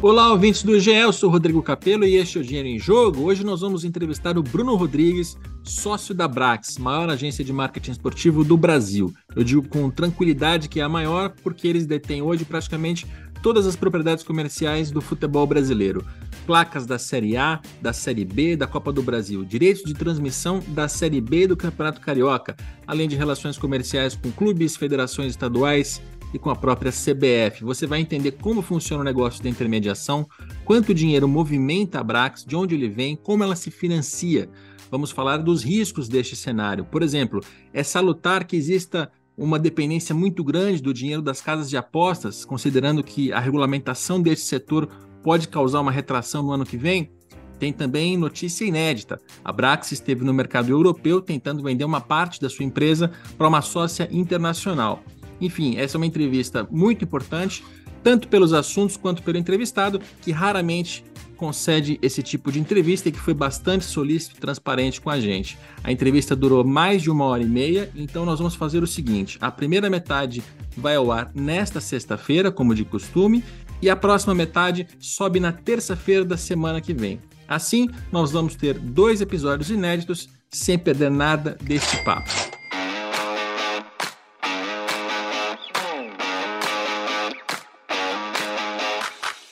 Olá, ouvintes do GE, eu sou Rodrigo Capello e este é o Dinheiro em Jogo. Hoje nós vamos entrevistar o Bruno Rodrigues, sócio da Brax, maior agência de marketing esportivo do Brasil. Eu digo com tranquilidade que é a maior porque eles detêm hoje praticamente todas as propriedades comerciais do futebol brasileiro. Placas da Série A, da Série B, da Copa do Brasil, direitos de transmissão da Série B do Campeonato Carioca, além de relações comerciais com clubes, federações estaduais, e com a própria CBF. Você vai entender como funciona o negócio da intermediação, quanto dinheiro movimenta a Brax, de onde ele vem, como ela se financia. Vamos falar dos riscos deste cenário. Por exemplo, é salutar que exista uma dependência muito grande do dinheiro das casas de apostas, considerando que a regulamentação deste setor pode causar uma retração no ano que vem? Tem também notícia inédita. A Brax esteve no mercado europeu tentando vender uma parte da sua empresa para uma sócia internacional. Enfim, essa é uma entrevista muito importante, tanto pelos assuntos quanto pelo entrevistado, que raramente concede esse tipo de entrevista e que foi bastante solícito e transparente com a gente. A entrevista durou mais de uma hora e meia, então nós vamos fazer o seguinte: a primeira metade vai ao ar nesta sexta-feira, como de costume, e a próxima metade sobe na terça-feira da semana que vem. Assim, nós vamos ter dois episódios inéditos sem perder nada deste papo.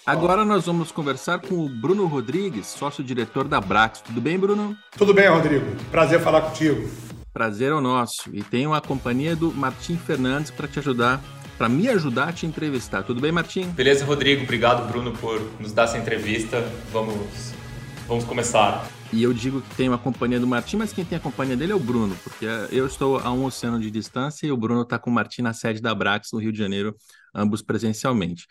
Agora nós vamos conversar com o Bruno Rodrigues, sócio-diretor da Brax. Tudo bem, Bruno? Tudo bem, Rodrigo. Prazer falar contigo. Prazer é o nosso. E tenho a companhia do Martim Fernandes para te ajudar, para me ajudar a te entrevistar. Tudo bem, Martim? Beleza, Rodrigo. Obrigado, Bruno, por nos dar essa entrevista. Vamos, vamos começar. E eu digo que tenho a companhia do Martim, mas quem tem a companhia dele é o Bruno, porque eu estou a um oceano de distância e o Bruno está com o Martim na sede da Brax, no Rio de Janeiro, ambos presencialmente.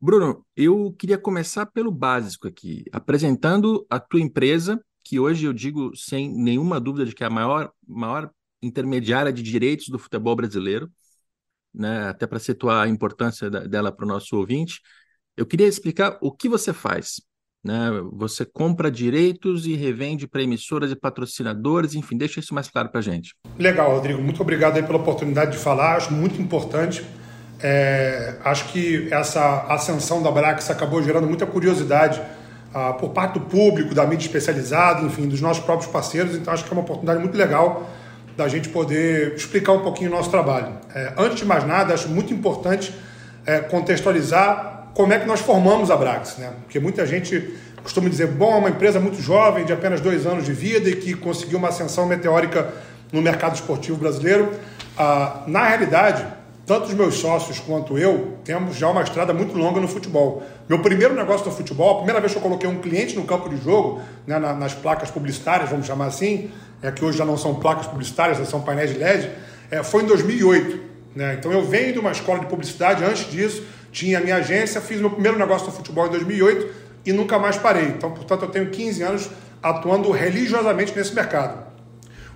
Bruno, eu queria começar pelo básico aqui, apresentando a tua empresa, que hoje eu digo sem nenhuma dúvida de que é a maior, maior intermediária de direitos do futebol brasileiro, né? até para situar a importância da, dela para o nosso ouvinte. Eu queria explicar o que você faz. Né? Você compra direitos e revende para emissoras e patrocinadores, enfim, deixa isso mais claro para a gente. Legal, Rodrigo. Muito obrigado pela oportunidade de falar. Acho muito importante é, acho que essa ascensão da Brax acabou gerando muita curiosidade ah, por parte do público, da mídia especializada, enfim, dos nossos próprios parceiros. Então, acho que é uma oportunidade muito legal da gente poder explicar um pouquinho o nosso trabalho. É, antes de mais nada, acho muito importante é, contextualizar como é que nós formamos a Brax, né? Porque muita gente costuma dizer, bom, é uma empresa muito jovem, de apenas dois anos de vida e que conseguiu uma ascensão meteórica no mercado esportivo brasileiro. Ah, na realidade, tanto os meus sócios quanto eu temos já uma estrada muito longa no futebol. Meu primeiro negócio no futebol, a primeira vez que eu coloquei um cliente no campo de jogo, né, nas placas publicitárias, vamos chamar assim, é que hoje já não são placas publicitárias, são painéis de LED, é, foi em 2008. Né? Então eu venho de uma escola de publicidade, antes disso tinha a minha agência, fiz meu primeiro negócio no futebol em 2008 e nunca mais parei. Então, portanto, eu tenho 15 anos atuando religiosamente nesse mercado.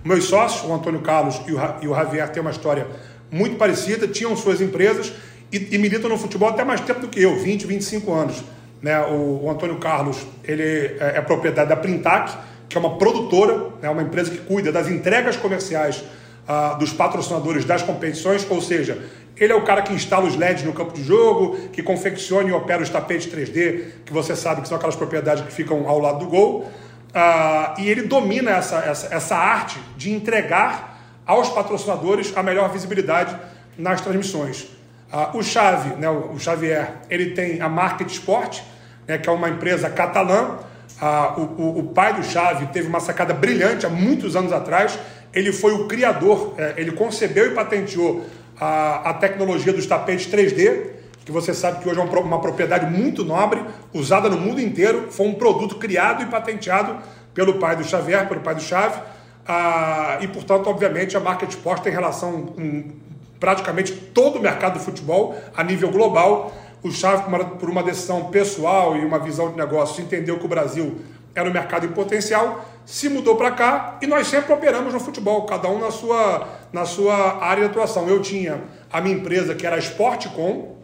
Meus sócios, o Antônio Carlos e o Javier, têm uma história muito parecida, tinham suas empresas e, e militam no futebol até mais tempo do que eu, 20, 25 anos. Né? O, o Antônio Carlos ele é, é, propriedade da Printac, que é uma produtora, né? uma empresa que cuida das entregas comerciais ah, dos patrocinadores das competições, ou seja, ele é o cara que instala os LEDs no campo de jogo, que confecciona e opera os tapetes 3D, que você sabe que são aquelas propriedades que ficam ao lado do gol. Ah, e ele domina essa, essa, essa arte de entregar aos patrocinadores a melhor visibilidade nas transmissões. Uh, o Chave, né, o Xavier, ele tem a Market Sport, né, que é uma empresa catalã. Uh, o, o, o, pai do Chave teve uma sacada brilhante há muitos anos atrás. Ele foi o criador, é, ele concebeu e patenteou a, a tecnologia dos tapetes 3D, que você sabe que hoje é uma, uma propriedade muito nobre, usada no mundo inteiro. Foi um produto criado e patenteado pelo pai do Xavier, pelo pai do Chave. Ah, e, portanto, obviamente, a marca de esporte tem relação com praticamente todo o mercado do futebol a nível global. O Chave, por uma decisão pessoal e uma visão de negócio, entendeu que o Brasil era um mercado em potencial, se mudou para cá e nós sempre operamos no futebol, cada um na sua, na sua área de atuação. Eu tinha a minha empresa que era a Sportcom,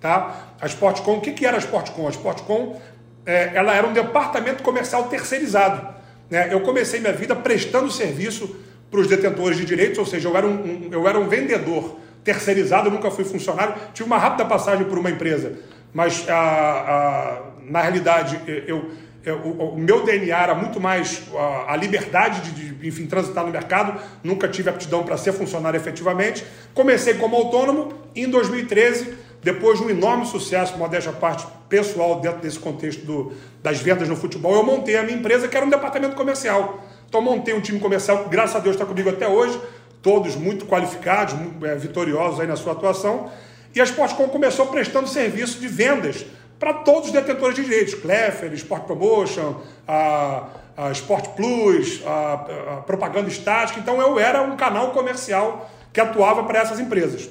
tá? A Sportcom, o que, que era a Sportcom? A Sportcom, é, ela era um departamento comercial terceirizado. Né? Eu comecei minha vida prestando serviço para os detentores de direitos, ou seja, eu era um, um, eu era um vendedor terceirizado, nunca fui funcionário. Tive uma rápida passagem por uma empresa, mas a, a, na realidade, eu, eu, o, meu DNA era muito mais a, a liberdade de, de, enfim, transitar no mercado, nunca tive aptidão para ser funcionário efetivamente. Comecei como autônomo em 2013, depois de um enorme sucesso, modéstia parte pessoal dentro desse contexto do, das vendas no futebol, eu montei a minha empresa, que era um departamento comercial. Então, montei um time comercial que, graças a Deus, está comigo até hoje, todos muito qualificados, muito, é, vitoriosos aí na sua atuação. E a Sportcom começou prestando serviço de vendas para todos os detentores de direitos, Kleffer, Sport Promotion, a, a Sport Plus, a, a propaganda estática. Então eu era um canal comercial que atuava para essas empresas.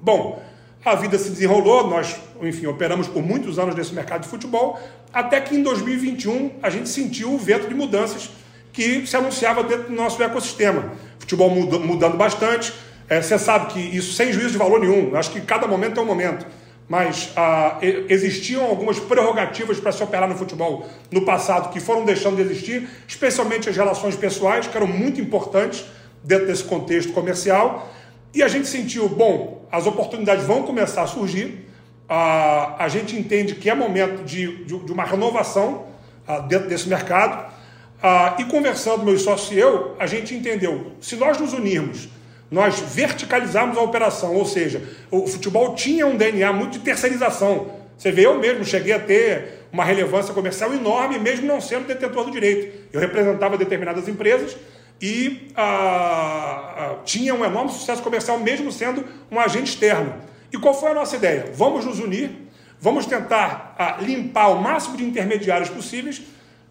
Bom, a vida se desenrolou, nós, enfim, operamos por muitos anos nesse mercado de futebol, até que em 2021 a gente sentiu o vento de mudanças que se anunciava dentro do nosso ecossistema. Futebol mudando bastante, é, você sabe que isso sem juízo de valor nenhum, acho que cada momento é um momento. Mas ah, existiam algumas prerrogativas para se operar no futebol no passado que foram deixando de existir, especialmente as relações pessoais, que eram muito importantes dentro desse contexto comercial. E a gente sentiu, bom, as oportunidades vão começar a surgir, ah, a gente entende que é momento de, de, de uma renovação ah, dentro desse mercado. Ah, e conversando, meus sócios e eu, a gente entendeu, se nós nos unirmos nós verticalizamos a operação, ou seja, o futebol tinha um DNA muito de terceirização. Você vê, eu mesmo cheguei a ter uma relevância comercial enorme, mesmo não sendo detentor do direito. Eu representava determinadas empresas e ah, ah, tinha um enorme sucesso comercial, mesmo sendo um agente externo. E qual foi a nossa ideia? Vamos nos unir, vamos tentar ah, limpar o máximo de intermediários possíveis,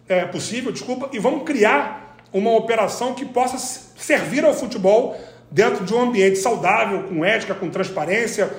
é, possível, desculpa, e vamos criar uma operação que possa servir ao futebol dentro de um ambiente saudável, com ética, com transparência,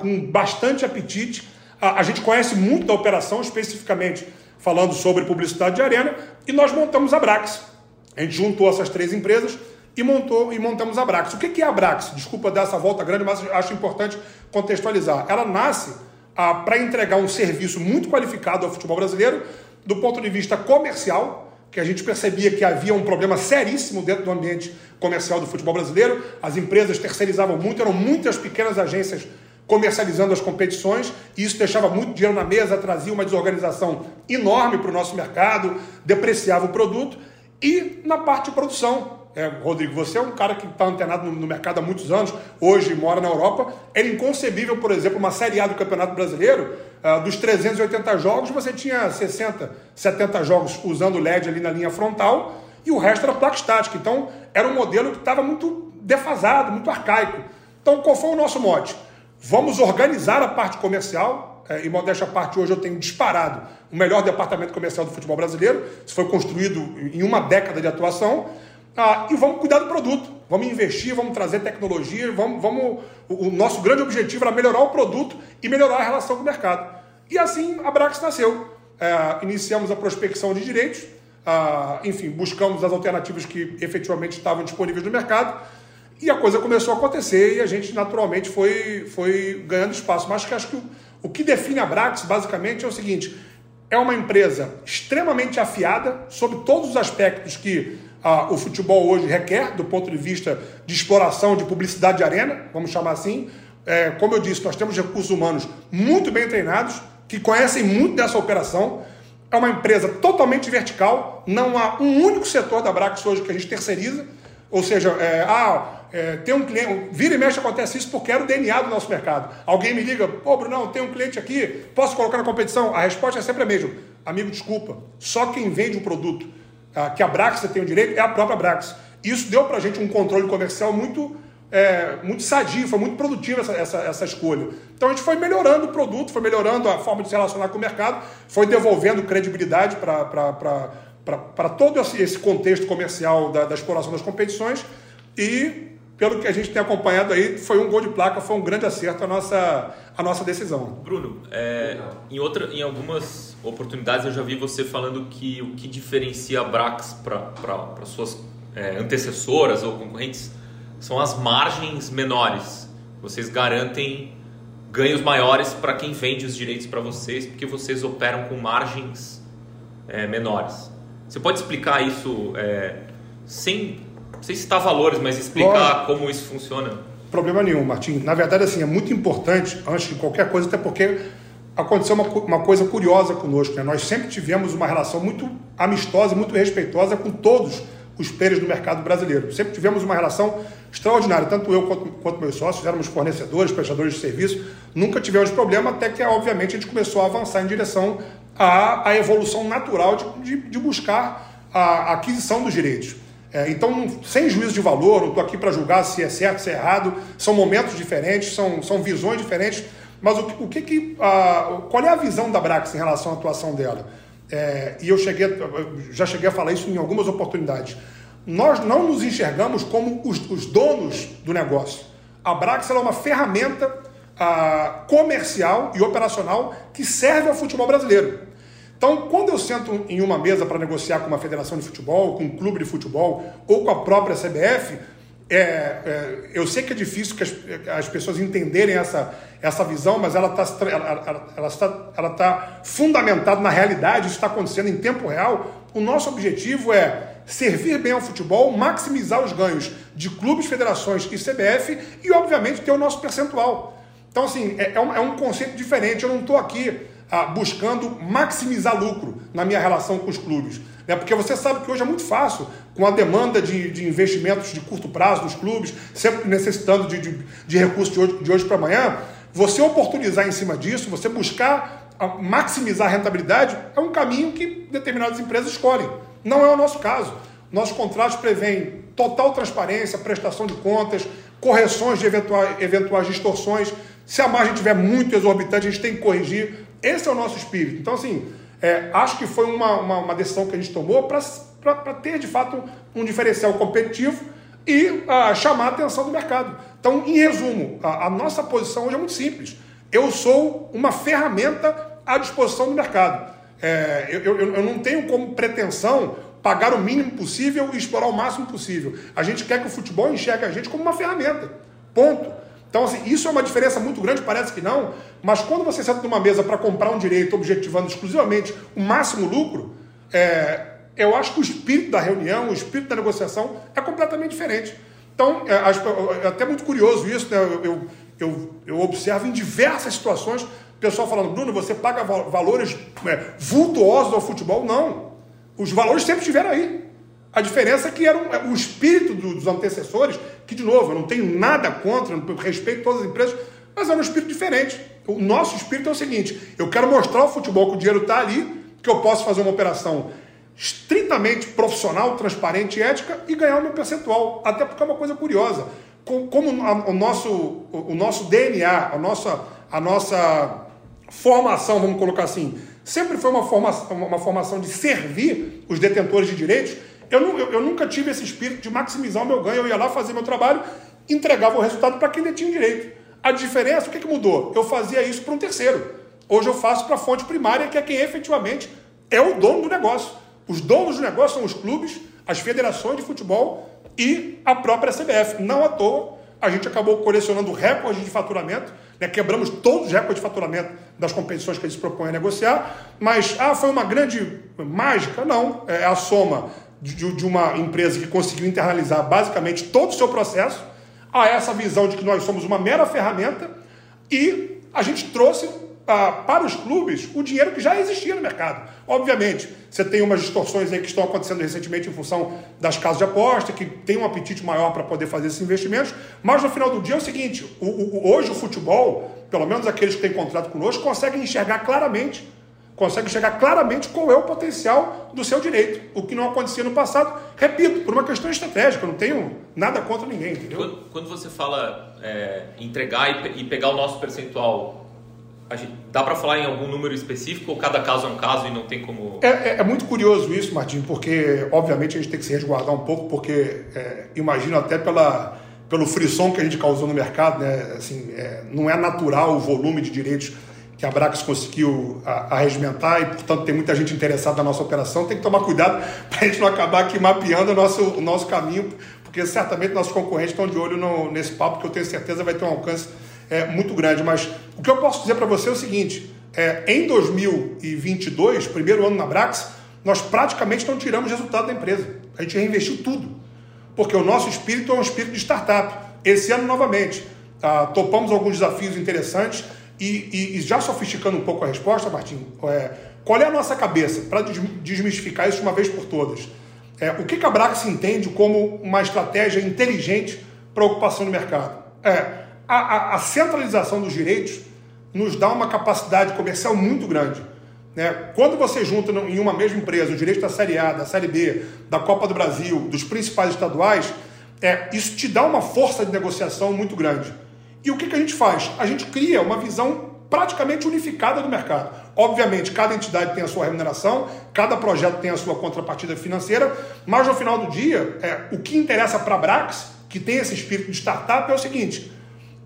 com bastante apetite. A gente conhece muito da operação, especificamente falando sobre publicidade de arena, e nós montamos a Brax. A gente juntou essas três empresas e montou e montamos a Brax. O que é a Brax? Desculpa dar essa volta grande, mas acho importante contextualizar. Ela nasce ah, para entregar um serviço muito qualificado ao futebol brasileiro, do ponto de vista comercial, que a gente percebia que havia um problema seríssimo dentro do ambiente comercial do futebol brasileiro. As empresas terceirizavam muito, eram muitas pequenas agências comercializando as competições, e isso deixava muito dinheiro na mesa, trazia uma desorganização enorme para o nosso mercado, depreciava o produto. E na parte de produção, é, Rodrigo, você é um cara que está antenado no, no, mercado há muitos anos, hoje mora na Europa. Era inconcebível, por exemplo, uma Série A do Campeonato Brasileiro, uh, dos 380 jogos, você tinha 60, 70 jogos usando LED ali na linha frontal e o resto era placa estática. Então, era um modelo que estava muito defasado, muito arcaico. Então, qual foi o nosso mote? Vamos organizar a parte comercial, é, e modéstia à parte, hoje eu tenho disparado o melhor departamento comercial do futebol brasileiro. Isso foi construído em uma década de atuação. Ah, e vamos cuidar do produto, vamos investir, vamos trazer tecnologia, vamos, vamos, o, nosso grande objetivo era melhorar o produto e melhorar a relação com o mercado. E assim a Brax nasceu. É, iniciamos a prospecção de direitos, ah, enfim, buscamos as alternativas que efetivamente estavam disponíveis no mercado e a coisa começou a acontecer e a gente naturalmente foi, foi ganhando espaço. Mas acho que o, o que define a Brax basicamente é o seguinte: é uma empresa extremamente afiada sobre todos os aspectos que ah, o futebol hoje requer, do ponto de vista de exploração de publicidade de arena, vamos chamar assim. É, como eu disse, nós temos recursos humanos muito bem treinados, que conhecem muito dessa operação. É uma empresa totalmente vertical, não há um único setor da Brax hoje que a gente terceiriza. Ou seja, é, ah, é, tem um cliente, vira e mexe acontece isso porque era o DNA do nosso mercado. Alguém me liga, pô, Brunão, tem um cliente aqui, posso colocar na competição? A resposta é sempre a mesma. Amigo, desculpa, só quem vende o produto que a Brax tem o direito é a própria Brax. Isso deu para a gente um controle comercial muito, é, muito sadio, foi muito produtivo essa, essa, essa escolha. Então a gente foi melhorando o produto, foi melhorando a forma de se relacionar com o mercado, foi devolvendo credibilidade para todo esse contexto comercial da, da exploração das competições e pelo que a gente tem acompanhado aí, foi um gol de placa, foi um grande acerto a nossa, a nossa decisão. Bruno, é, em, outra, em algumas oportunidades eu já vi você falando que o que diferencia a Brax para suas é, antecessoras ou concorrentes são as margens menores. Vocês garantem ganhos maiores para quem vende os direitos para vocês, porque vocês operam com margens é, menores. Você pode explicar isso é, sem não sei citar valores, mas explicar como isso funciona. Problema nenhum, Martim. Na verdade, assim, é muito importante, antes de qualquer coisa, até porque aconteceu uma, uma coisa curiosa conosco. Né? Nós sempre tivemos uma relação muito amistosa, muito respeitosa com todos os players do mercado brasileiro. Sempre tivemos uma relação extraordinária. Tanto eu quanto, quanto meus sócios éramos fornecedores, prestadores de serviço. Nunca tivemos problema, até que, obviamente, a gente começou a avançar em direção à, à evolução natural de, de, de buscar a, a aquisição dos direitos. É, então, sem juízo de valor, não estou aqui para julgar se é certo, se é errado, são momentos diferentes, são, são visões diferentes, mas o, o que, que a, qual é a visão da Brax em relação à atuação dela? É, e eu cheguei, já cheguei a falar isso em algumas oportunidades. Nós não nos enxergamos como os, os donos do negócio. A Brax é uma ferramenta a, comercial e operacional que serve ao futebol brasileiro. Então, quando eu sento em uma mesa para negociar com uma federação de futebol, com um clube de futebol ou com a própria CBF, é, é, eu sei que é difícil que as, as, pessoas entenderem essa, essa visão, mas ela está ela, ela, está, ela tá fundamentada na realidade, isso está acontecendo em tempo real. O nosso objetivo é servir bem ao futebol, maximizar os ganhos de clubes, federações e CBF e, obviamente, ter o nosso percentual. Então, assim, é, é um, é um conceito diferente. Eu não estou aqui ah, buscando maximizar lucro na minha relação com os clubes. Né? Porque você sabe que hoje é muito fácil, com a demanda de, de investimentos de curto prazo dos clubes, sempre necessitando de, de, de recursos de hoje, de hoje para amanhã, você oportunizar em cima disso, você buscar ah, maximizar a rentabilidade, é um caminho que determinadas empresas escolhem. Não é o nosso caso. Nossos contratos prevêem total transparência, prestação de contas, correções de eventuais, eventuais distorções. Se a margem estiver muito exorbitante, a gente tem que corrigir. Esse é o nosso espírito. Então, assim, é, acho que foi uma, uma, uma, decisão que a gente tomou para ter, de fato, um diferencial competitivo e ah, chamar a atenção do mercado. Então, em resumo, a, a nossa posição hoje é muito simples. Eu sou uma ferramenta à disposição do mercado. É, eu, eu, eu não tenho como pretensão pagar o mínimo possível e explorar o máximo possível. A gente quer que o futebol enxergue a gente como uma ferramenta. Ponto. Então, assim, isso é uma diferença muito grande, parece que não, mas quando você senta numa mesa para comprar um direito objetivando exclusivamente o máximo lucro, é, eu acho que o espírito da reunião, o espírito da negociação é completamente diferente. Então, é, é até muito curioso isso, né? eu, eu, eu, eu observo em diversas situações o pessoal falando, Bruno, você paga valores é, vultuosos ao futebol? Não. Os valores sempre estiveram aí. A diferença é que era um, o espírito dos antecessores, que, de novo, eu não tenho nada contra, respeito todas as empresas, mas era um espírito diferente. O nosso espírito é o seguinte: eu quero mostrar ao futebol que o dinheiro está ali, que eu posso fazer uma operação estritamente profissional, transparente e ética e ganhar o meu percentual. Até porque é uma coisa curiosa. Como o nosso, o nosso DNA, a nossa, a nossa formação, vamos colocar assim, sempre foi uma formação, uma formação de servir os detentores de direitos eu, eu, eu, nunca tive esse espírito de maximizar o meu ganho. Eu ia lá fazer meu trabalho, entregava o resultado para quem detinha direito. A diferença, o que, que mudou? Eu fazia isso para um terceiro. Hoje eu faço para a fonte primária, que é quem efetivamente é o dono do negócio. Os donos do negócio são os clubes, as federações de futebol e a própria CBF. Não à toa, a gente acabou colecionando recordes de faturamento, né? quebramos todos os recordes de faturamento das competições que a gente se propõe a negociar, mas ah, foi uma grande mágica? Não, é a soma de, de uma empresa que conseguiu internalizar basicamente todo o seu processo a essa visão de que nós somos uma mera ferramenta e a gente trouxe ah, para os clubes o dinheiro que já existia no mercado. Obviamente, você tem umas distorções aí que estão acontecendo recentemente em função das casas de aposta, que tem um apetite maior para poder fazer esses investimentos, mas no final do dia é o seguinte: o, o, hoje o futebol, pelo menos aqueles que têm contrato conosco, conseguem enxergar claramente consegue chegar claramente qual é o potencial do seu direito, o que não acontecia no passado, repito, por uma questão estratégica, eu não tenho nada contra ninguém, entendeu? Quando, quando você fala é, entregar e, e, pegar o nosso percentual, gente, dá para falar em algum número específico ou cada caso é um caso e não tem como... É, é, é muito curioso isso, Martim, porque obviamente a gente tem que se resguardar um pouco, porque é, imagino até pela pelo frisson que a gente causou no mercado, né? assim, é, não é natural o volume de direitos que a Brax conseguiu arregimentar e, portanto, tem muita gente interessada na nossa operação. Tem que tomar cuidado para a gente não acabar aqui mapeando o nosso, o nosso caminho, porque certamente nossos concorrentes estão de olho no, nesse papo, que eu tenho certeza vai ter um alcance é, muito grande. Mas o que eu posso dizer para você é o seguinte: é, em 2022, primeiro ano na Brax, nós praticamente não tiramos resultado da empresa. A gente reinvestiu tudo, porque o nosso espírito é um espírito de startup. Esse ano, novamente, ah, topamos alguns desafios interessantes E, e, e, já sofisticando um pouco a resposta, Martim, é, qual é a nossa cabeça para desmistificar isso de uma vez por todas? É, o que, que a Brax entende como uma estratégia inteligente para ocupação do mercado? É, a, a, a centralização dos direitos nos dá uma capacidade comercial muito grande. Né? Quando você junta em uma mesma empresa o direito da Série A, da Série B, da Copa do Brasil, dos principais estaduais, é, isso te dá uma força de negociação muito grande. E o que, que a gente faz? A gente cria uma visão praticamente unificada do mercado. Obviamente, cada entidade tem a sua remuneração, cada projeto tem a sua contrapartida financeira, mas no final do dia, é, o que interessa para a Brax, que tem esse espírito de startup, é o seguinte: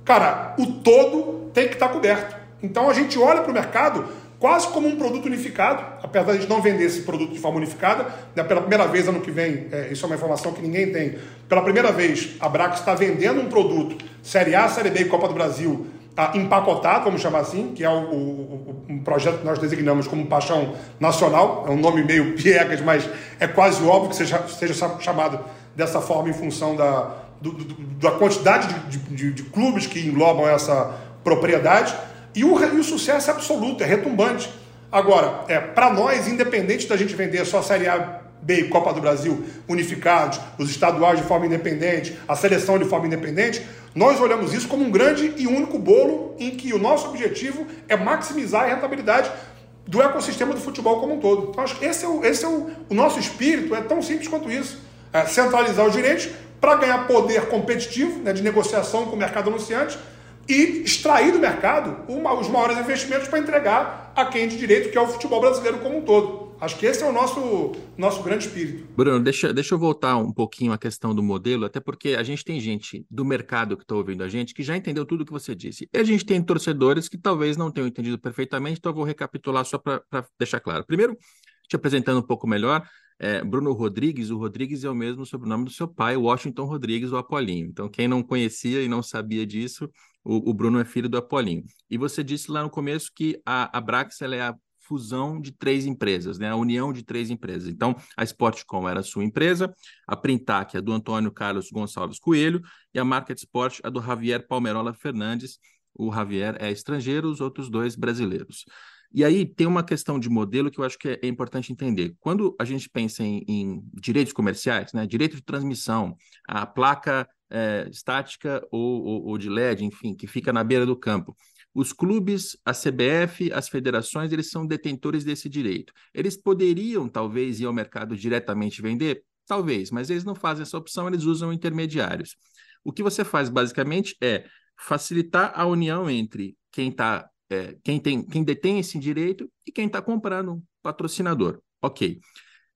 cara, o todo tem que estar tá coberto. Então a gente olha para o mercado quase como um produto unificado, apesar de a gente não vender esse produto de forma unificada. Né, pela primeira vez ano que vem, é, isso é uma informação que ninguém tem, pela primeira vez a Brax está vendendo um produto Série A, Série B e Copa do Brasil ah, empacotado, vamos chamar assim, que é o, o, um projeto que nós designamos como Paixão Nacional, é um nome meio piegas, mas é quase óbvio que seja, seja chamado dessa forma em função da, do, do, da quantidade de, de, de clubes que englobam essa propriedade. E o, e o sucesso é absoluto, é retumbante. Agora, é, para nós, independente da gente vender só a Série A, B e Copa do Brasil unificados, os estaduais de forma independente, a seleção de forma independente, nós olhamos isso como um grande e único bolo em que o nosso objetivo é maximizar a rentabilidade do ecossistema do futebol como um todo. Então, acho que esse é o, esse é o, o nosso espírito, é tão simples quanto isso. É centralizar os direitos para ganhar poder competitivo né, de negociação com o mercado anunciante e extrair do mercado uma, os maiores investimentos para entregar a quem de direito, que é o futebol brasileiro como um todo. Acho que esse é o nosso, nosso grande espírito. Bruno, deixa, deixa eu voltar um pouquinho à questão do modelo, até porque a gente tem gente do mercado que está ouvindo a gente que já entendeu tudo o que você disse. E a gente tem torcedores que talvez não tenham entendido perfeitamente, então eu vou recapitular só para deixar claro. Primeiro, te apresentando um pouco melhor, é, Bruno Rodrigues, o Rodrigues é o mesmo sobrenome do seu pai, Washington Rodrigues, o Apolinho. Então, quem não conhecia e não sabia disso, o, o, Bruno é filho do Apolinho. E você disse lá no começo que a, a Brax é a fusão de três empresas, né? a união de três empresas. Então, a Sportcom era a sua empresa, a Printac, a do Antônio Carlos Gonçalves Coelho, e a Market Sport, a do Javier Palmerola Fernandes. O Javier é estrangeiro, os outros dois brasileiros. E aí tem uma questão de modelo que eu acho que é, é importante entender. Quando a gente pensa em, em direitos comerciais, né, direito de transmissão, a placa é, estática ou, ou, ou de LED, enfim, que fica na beira do campo. Os clubes, a CBF, as federações, eles são detentores desse direito. Eles poderiam, talvez, ir ao mercado diretamente vender? Talvez, mas eles não fazem essa opção, eles usam intermediários. O que você faz, basicamente, é facilitar a união entre quem, tá, é, quem, tem, quem detém esse direito e quem está comprando um patrocinador. Ok.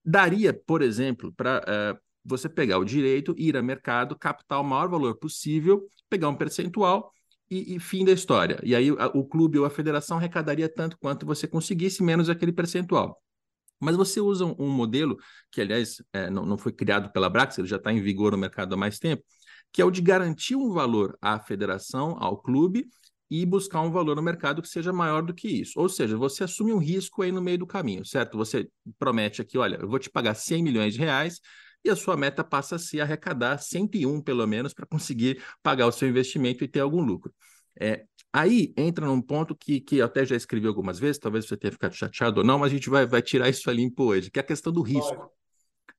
Daria, por exemplo, para é, você pegar o direito, ir a mercado, captar o maior valor possível, pegar um percentual e, e fim da história. E aí a, o clube ou a federação arrecadaria tanto quanto você conseguisse, menos aquele percentual. Mas você usa um, um modelo que, aliás, é, não, não foi criado pela Brax, ele já está em vigor no mercado há mais tempo, que é o de garantir um valor à federação, ao clube, e buscar um valor no mercado que seja maior do que isso. Ou seja, você assume um risco aí no meio do caminho, certo? Você promete aqui, olha, eu vou te pagar 100 milhões de reais, e a sua meta passa a se arrecadar 101 pelo menos para conseguir pagar o seu investimento e ter algum lucro. É, aí entra num ponto que, que eu até já escrevi algumas vezes, talvez você tenha ficado chateado ou não, mas a gente vai, vai tirar isso limpo hoje, que é a questão do risco.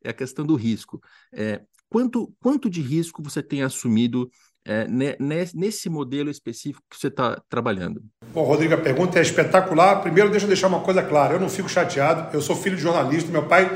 É a questão do risco. É, quanto, quanto de risco você tem assumido é, nesse modelo específico que você está trabalhando? Bom, Rodrigo, a pergunta é espetacular. Primeiro, deixa eu deixar uma coisa clara: eu não fico chateado, eu sou filho de jornalista, meu pai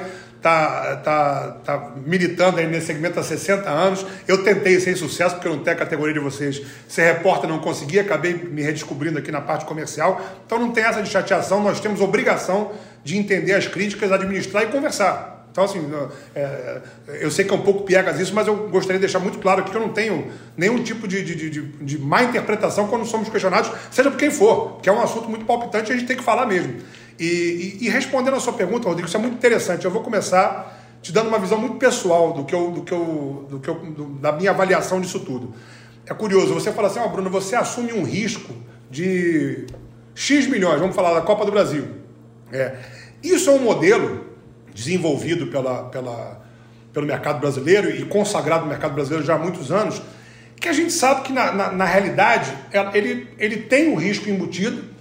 está tá, tá militando aí nesse segmento há 60 anos. Eu tentei sem sucesso, porque eu não tenho a categoria de vocês. Ser repórter não consegui, acabei me redescobrindo aqui na parte comercial. Então não tem essa de chateação, nós temos obrigação de entender as críticas, administrar e conversar. Então, assim, é, eu sei que é um pouco piegas isso, mas eu gostaria de deixar muito claro aqui que eu não tenho nenhum tipo de, de, de, de má interpretação quando somos questionados, seja por quem for, que é um assunto muito palpitante e a gente tem que falar mesmo. E, e, e, respondendo a sua pergunta, Rodrigo, isso é muito interessante. Eu vou começar te dando uma visão muito pessoal do que eu, do que eu, do que eu, do, da minha avaliação disso tudo. É curioso, você fala assim, ó, oh, Bruno, você assume um risco de X milhões, vamos falar da Copa do Brasil. É, isso é um modelo desenvolvido pela, pela, pelo mercado brasileiro e consagrado no mercado brasileiro já há muitos anos, que a gente sabe que na, na, na realidade ele, ele tem o risco embutido,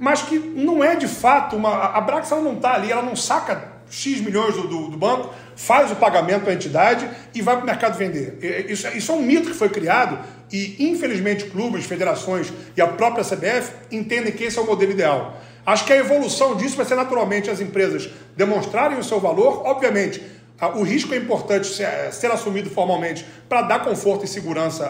mas que não é de fato uma. A Brax ela não está ali, ela não saca X milhões do, do, do, banco, faz o pagamento à entidade e vai para o mercado vender. Isso, isso é um mito que foi criado e, infelizmente, clubes, federações e a própria CBF entendem que esse é o modelo ideal. Acho que a evolução disso vai ser naturalmente as empresas demonstrarem o seu valor, obviamente. O risco é importante ser, ser assumido formalmente para dar conforto e segurança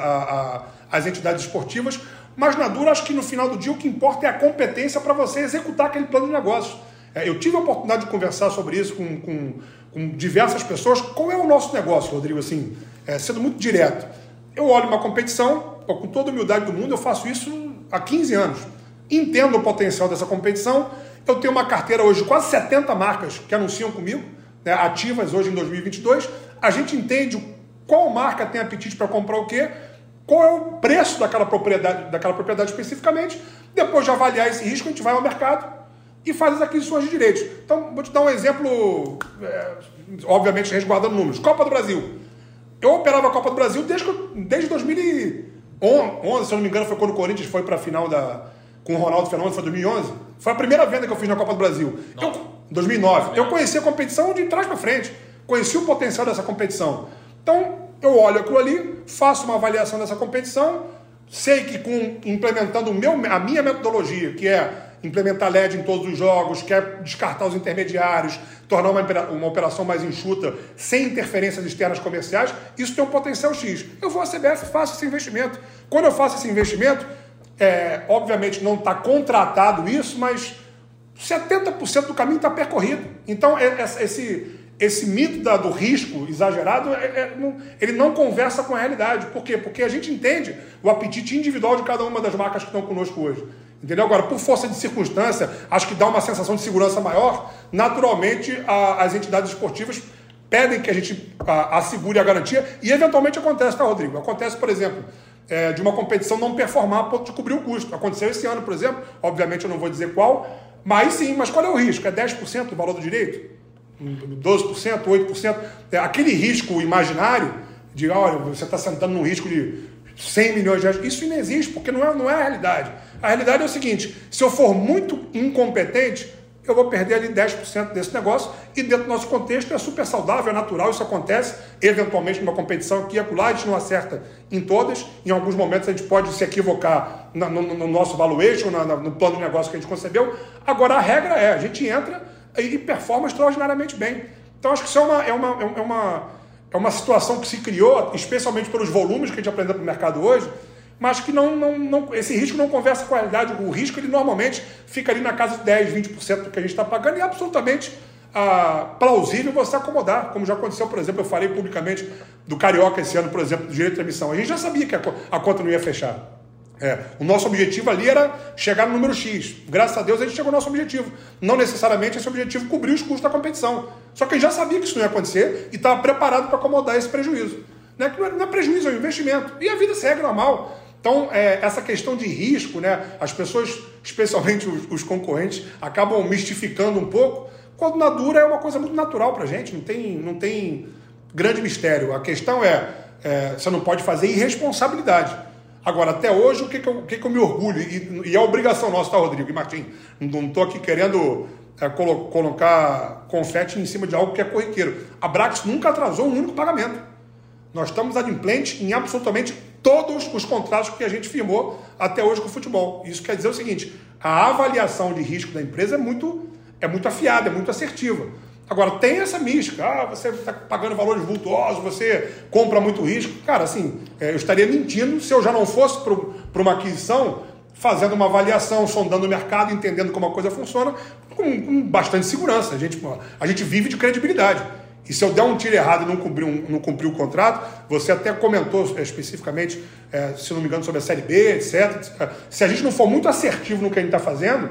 às entidades esportivas, mas na dura, acho que no final do dia o que importa é a competência para você executar aquele plano de negócio. É, eu tive a oportunidade de conversar sobre isso com, com, com diversas pessoas. Qual é o nosso negócio, Rodrigo? Assim, é, sendo muito direto. Eu olho uma competição, com toda a humildade do mundo, eu faço isso há 15 anos. Entendo o potencial dessa competição. Eu tenho uma carteira hoje de quase 70 marcas que anunciam comigo, né, ativas hoje em 2022. A gente entende qual marca tem apetite para comprar o quê, qual é o preço daquela propriedade, daquela propriedade especificamente. Depois de avaliar esse risco, a gente vai ao mercado e faz as aquisições de direitos. Então, vou te dar um exemplo, é, obviamente resguardando números. Copa do Brasil. Eu operava a Copa do Brasil desde, desde 2011, se eu não me engano, foi quando o Corinthians foi para a final da, com o Ronaldo Fenômeno, foi 2011. Foi a primeira venda que eu fiz na Copa do Brasil. Eu, 2009. Eu conheci a competição de trás para frente. Conheci o potencial dessa competição. Então, eu olho aquilo ali, faço uma avaliação dessa competição, sei que com implementando meu, a minha metodologia, que é implementar LED em todos os jogos, quer descartar os intermediários, tornar uma, uma operação mais enxuta, sem interferências externas comerciais, isso tem um potencial X. Eu vou à CBF e faço esse investimento. Quando eu faço esse investimento, é, obviamente não está contratado isso, mas 70% do caminho está percorrido. Então, é, é, esse, esse mito da, do risco exagerado, é, é, não, ele não conversa com a realidade. Por quê? Porque a gente entende o apetite individual de cada uma das marcas que estão conosco hoje. Entendeu? Agora, por força de circunstância, acho que dá uma sensação de segurança maior. Naturalmente, a, as entidades esportivas pedem que a gente a, assegure a garantia e eventualmente acontece, tá, Rodrigo? Acontece, por exemplo, é, de uma competição não performar a ponto de cobrir o custo. Aconteceu esse ano, por exemplo, obviamente eu não vou dizer qual, mas sim, mas qual é o risco? É 10% do valor do direito? 12%, 8%? É, aquele risco imaginário de, olha, você está sentando num risco de 100 milhões de reais, isso não existe, porque não é, não é a realidade. A realidade é o seguinte: se eu for muito incompetente, eu vou perder ali 10% desse negócio, e dentro do nosso contexto é super saudável, é natural, isso acontece, eventualmente numa competição aqui e acolá, a gente não acerta em todas, em alguns momentos a gente pode se equivocar no, no, no nosso valuation, no, no plano de negócio que a gente concebeu, agora a regra é, a gente entra e performa extraordinariamente bem. Então acho que isso é uma, é uma, é uma, é uma situação que se criou, especialmente pelos volumes que a gente aprendeu para o mercado hoje, mas que não, não, não, esse risco não conversa com a realidade. O risco ele normalmente fica ali na casa de 10, 20% do que a gente está pagando e é absolutamente ah, plausível você acomodar, como já aconteceu, por exemplo, eu falei publicamente do Carioca esse ano, por exemplo, do direito de emissão. A gente já sabia que a, a conta não ia fechar. É, o nosso objetivo ali era chegar no número X. Graças a Deus a gente chegou ao nosso objetivo. Não necessariamente esse objetivo cobriu os custos da competição. Só que já sabia que isso não ia acontecer e estava preparado para acomodar esse prejuízo. Não é, não é prejuízo, é um investimento. E a vida segue normal. Então, é, essa questão de risco, né, as pessoas, especialmente os, os, concorrentes, acabam mistificando um pouco, quando na dura é uma coisa muito natural para a gente, não tem, não tem grande mistério. A questão é, é, você não pode fazer irresponsabilidade. Agora, até hoje, o que, que, eu, o que, que eu me orgulho, e, e é obrigação nossa, tá, Rodrigo e Martim? Não estou aqui querendo é, colo, colocar confete em cima de algo que é corriqueiro. A Brax nunca atrasou um único pagamento. Nós estamos adimplentes em absolutamente todos os contratos que a gente firmou até hoje com o futebol. Isso quer dizer o seguinte: a avaliação de risco da empresa é muito, é muito afiada, é muito assertiva. Agora, tem essa mística, ah, você está pagando valores vultuosos, você compra muito risco. Cara, assim, é, eu estaria mentindo se eu já não fosse para uma aquisição fazendo uma avaliação, sondando o mercado, entendendo como a coisa funciona, com, com bastante segurança. A gente, a gente vive de credibilidade. E se eu der um tiro errado e não cumprir, um, não cumprir o contrato, você até comentou é, especificamente, é, se não me engano, sobre a Série B, etc. Se a gente não for muito assertivo no que a gente está fazendo,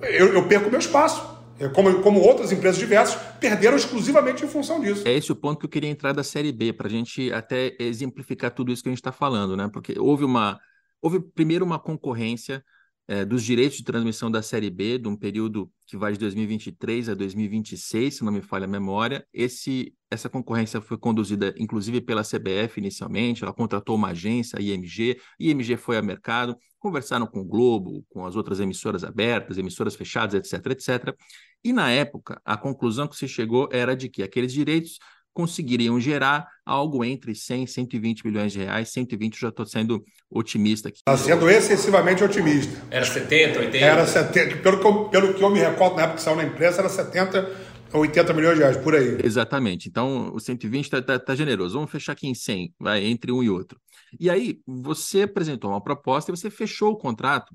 eu, eu perco meu espaço. É, como, como outras empresas diversas perderam exclusivamente em função disso. É esse o ponto que eu queria entrar da Série B, para a gente até exemplificar tudo isso que a gente está falando, né? Porque houve uma. Houve primeiro uma concorrência é, dos direitos de transmissão da Série B, de um período que vai de 2023 a 2026, se não me falha a memória. Esse, essa concorrência foi conduzida, inclusive, pela CBF inicialmente, ela contratou uma agência, a IMG, a IMG foi ao mercado, conversaram com o Globo, com as outras emissoras abertas, emissoras fechadas, etc, etc. E, na época, a conclusão que se chegou era de que aqueles direitos conseguiriam gerar algo entre 100 e 120 milhões de reais. 120 já estou sendo otimista aqui. Está sendo excessivamente otimista. Era 70, 80? Era 70. Pelo que eu, pelo que eu me recordo na época que saiu na imprensa, era 70 80 milhões de reais, por aí. Exatamente. Então, o 120 está tá, tá generoso. Vamos fechar aqui em 100, vai, entre um e outro. E aí, você apresentou uma proposta e você fechou o contrato,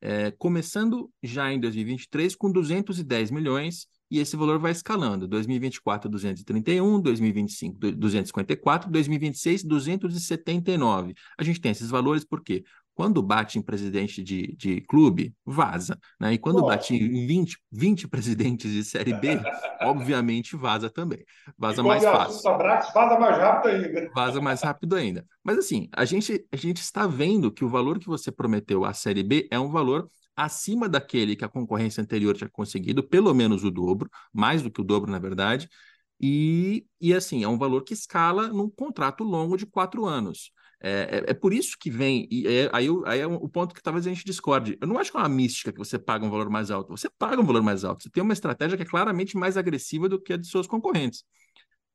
é, começando já em 2023 com 210 milhões e esse valor vai escalando. 2024, 231, 2025, 254, 2026, 279. A gente tem esses valores porque quando bate em presidente de, de clube, vaza. Né? E quando bate em 20, 20 presidentes de Série B, obviamente vaza também. Vaza mais fácil. vaza mais rápido ainda. Vaza mais rápido ainda. Mas assim, a gente, a gente está vendo que o valor que você prometeu à Série B é um valor acima daquele que a concorrência anterior tinha conseguido, pelo menos o dobro, mais do que o dobro, na verdade. E, e assim, é um valor que escala num contrato longo de quatro anos. É, é, é, por isso que vem, e é, aí, aí é o ponto que talvez a gente discorde. Eu não acho que é uma mística que você paga um valor mais alto. Você paga um valor mais alto. Você tem uma estratégia que é claramente mais agressiva do que a de seus concorrentes.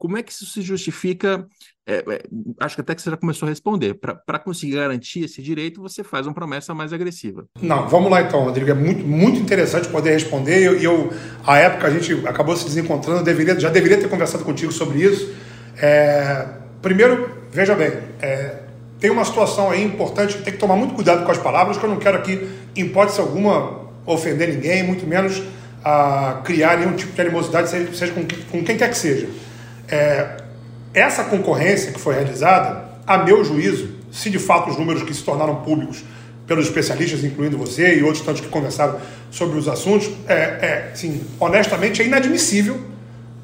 Como é que isso se justifica? É, é, acho que até que você já começou a responder. Para conseguir garantir esse direito, você faz uma promessa mais agressiva. Não, vamos lá então, Rodrigo. É muito, muito interessante poder responder. E eu, eu, a época a gente acabou se desencontrando, deveria, já deveria ter conversado contigo sobre isso. É, primeiro, veja bem, é, tem uma situação aí importante, tem que tomar muito cuidado com as palavras, que eu não quero aqui, em hipótese alguma, ofender ninguém, muito menos a criar nenhum tipo de animosidade, seja, seja com, com quem quer que seja. É, essa concorrência que foi realizada, a meu juízo, se de fato os números que se tornaram públicos pelos especialistas, incluindo você e outros tantos que conversaram sobre os assuntos, é, é honestamente, é inadmissível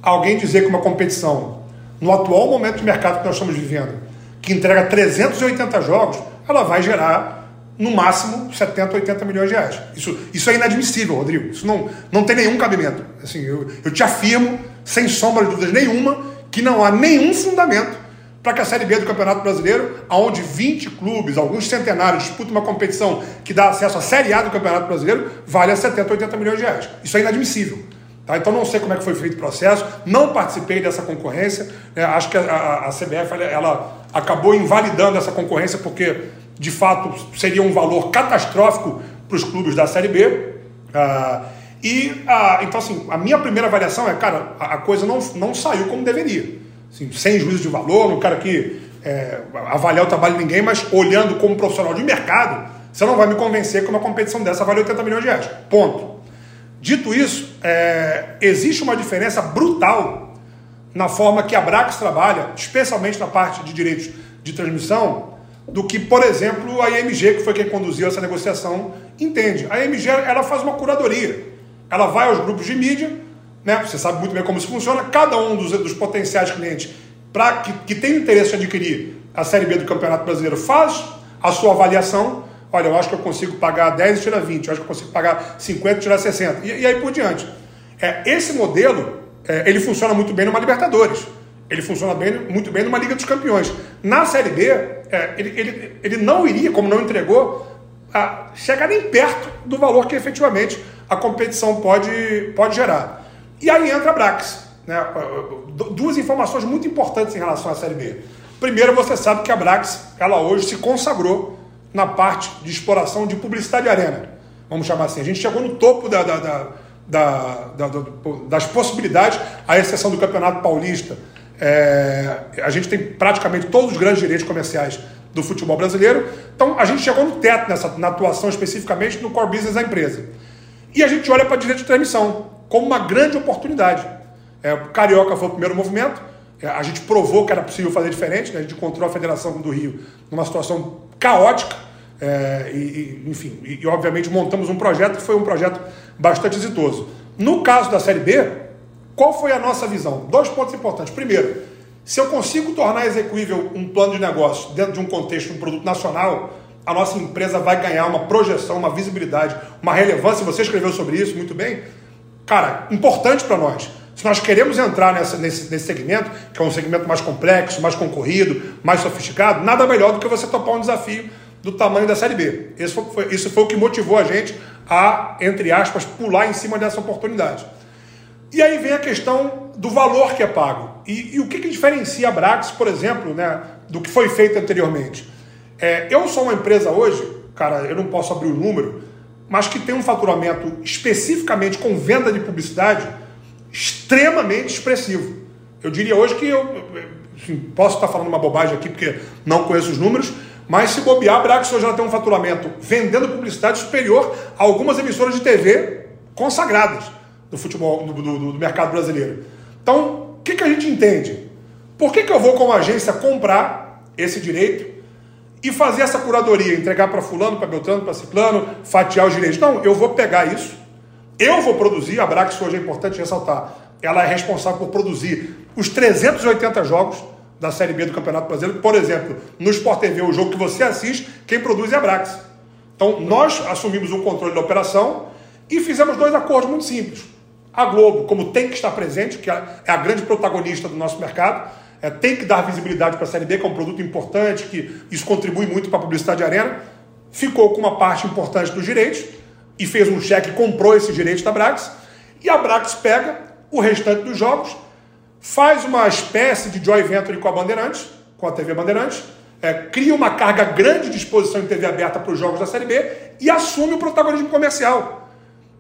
alguém dizer que uma competição, no atual momento de mercado que nós estamos vivendo, que entrega 380 jogos, ela vai gerar no máximo 70, 80 milhões de reais. Isso, isso é inadmissível, Rodrigo. Isso não, não tem nenhum cabimento. Assim, eu, eu te afirmo, sem sombra de dúvidas nenhuma, que não há nenhum fundamento para que a Série B do Campeonato Brasileiro, onde 20 clubes, alguns centenários, disputam uma competição que dá acesso à Série A do Campeonato Brasileiro, valha 70, 80 milhões de reais. Isso é inadmissível. Tá? Então não sei como é que foi feito o processo, não participei dessa concorrência. Né? Acho que a, a, a CBF ela, ela acabou invalidando essa concorrência porque, de fato, seria um valor catastrófico para os clubes da Série B. Ah, e, ah, então, assim, a minha primeira avaliação é, cara, a, a coisa não, não saiu como deveria. Assim, sem juízo de valor, não quero aqui é, avaliar o trabalho de ninguém, mas olhando como profissional de mercado, você não vai me convencer que uma competição dessa vale 80 milhões de reais. Ponto. Dito isso, é, existe uma diferença brutal na forma que a Brax trabalha, especialmente na parte de direitos de transmissão, do que, por exemplo, a IMG, que foi quem conduziu essa negociação, entende. A IMG ela faz uma curadoria. Ela vai aos grupos de mídia, né? você sabe muito bem como isso funciona, cada um dos, dos potenciais clientes pra, que, que tem interesse em adquirir a Série B do Campeonato Brasileiro faz a sua avaliação. Olha, eu acho que eu consigo pagar 10 e tirar 20, eu acho que eu consigo pagar 50 e tirar 60. E, e aí por diante. É, esse modelo, é, ele funciona muito bem numa Libertadores. Ele funciona bem, muito bem numa Liga dos Campeões. Na Série B, é, ele, ele, ele não iria, como não entregou, a chegar nem perto do valor que efetivamente a competição pode, pode gerar. E aí entra a Brax. Né? Duas informações muito importantes em relação à Série B. Primeiro, você sabe que a Brax, ela hoje se consagrou na parte de exploração de publicidade arena. Vamos chamar assim. A gente chegou no topo da, da, da das possibilidades, à exceção do Campeonato Paulista. É, a gente tem praticamente todos os grandes direitos comerciais do futebol brasileiro. Então, a gente chegou no teto nessa, na atuação especificamente no core business da empresa. E a gente olha para direito de transmissão como uma grande oportunidade. É, o Carioca foi o primeiro movimento, é, a gente provou que era possível fazer diferente, né? a gente encontrou a Federação do Rio numa situação caótica, é, e, e, enfim, e, e, obviamente montamos um projeto que foi um projeto bastante exitoso. No caso da Série B, qual foi a nossa visão? Dois pontos importantes. Primeiro, se eu consigo tornar execuível um plano de negócio dentro de um contexto de um produto nacional, a nossa empresa vai ganhar uma projeção, uma visibilidade, uma relevância. Você escreveu sobre isso muito bem. Cara, importante para nós. Se nós queremos entrar nessa, nesse, nesse segmento, que é um segmento mais complexo, mais concorrido, mais sofisticado, nada melhor do que você topar um desafio do tamanho da Série B. Isso foi, isso foi o que motivou a gente a, entre aspas, pular em cima dessa oportunidade. E aí vem a questão do valor que é pago. E, e o que, que diferencia a Brax, por exemplo, né, do que foi feito anteriormente? É, eu sou uma empresa hoje, cara, eu não posso abrir o número, mas que tem um faturamento especificamente com venda de publicidade extremamente expressivo. Eu diria hoje que eu enfim, posso estar falando uma bobagem aqui porque não conheço os números, mas se bobear, a Brax já tem um faturamento vendendo publicidade superior a algumas emissoras de TV consagradas do futebol, do, do, do mercado brasileiro. Então, o que, que a gente entende? Por que, que eu vou, como agência, comprar esse direito e fazer essa curadoria, entregar para fulano, para Beltrano, para Ciclano, fatiar os direitos? Não, eu vou pegar isso eu vou produzir, a Brax hoje é importante ressaltar, ela é responsável por produzir os 380 jogos da Série B do Campeonato Brasileiro. Por exemplo, no Sport TV, o jogo que você assiste, quem produz é a Brax. Então, nós assumimos o controle da operação e fizemos dois acordos muito simples. A Globo, como tem que estar presente, que é a grande protagonista do nosso mercado, é, tem que dar visibilidade para a Série B, que é um produto importante, que isso contribui muito para a publicidade arena, ficou com uma parte importante dos direitos e fez um cheque, comprou esse direito da Brax, e a Brax pega o restante dos jogos, faz uma espécie de joint venture com a Bandeirantes, com a TV Bandeirantes, é, cria uma carga grande de exposição em TV aberta para os jogos da Série B e assume o protagonismo comercial.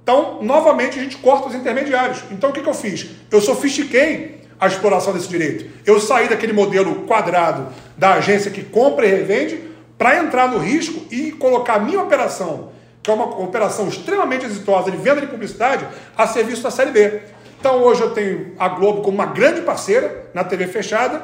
Então, novamente, a gente corta os intermediários. Então, o que, que eu fiz? Eu sofistiquei a exploração desse direito. Eu saí daquele modelo quadrado da agência que compra e revende para entrar no risco e colocar a minha operação que é uma operação extremamente exitosa de venda de publicidade, a serviço da Série B. Então hoje eu tenho a Globo como uma grande parceira na TV fechada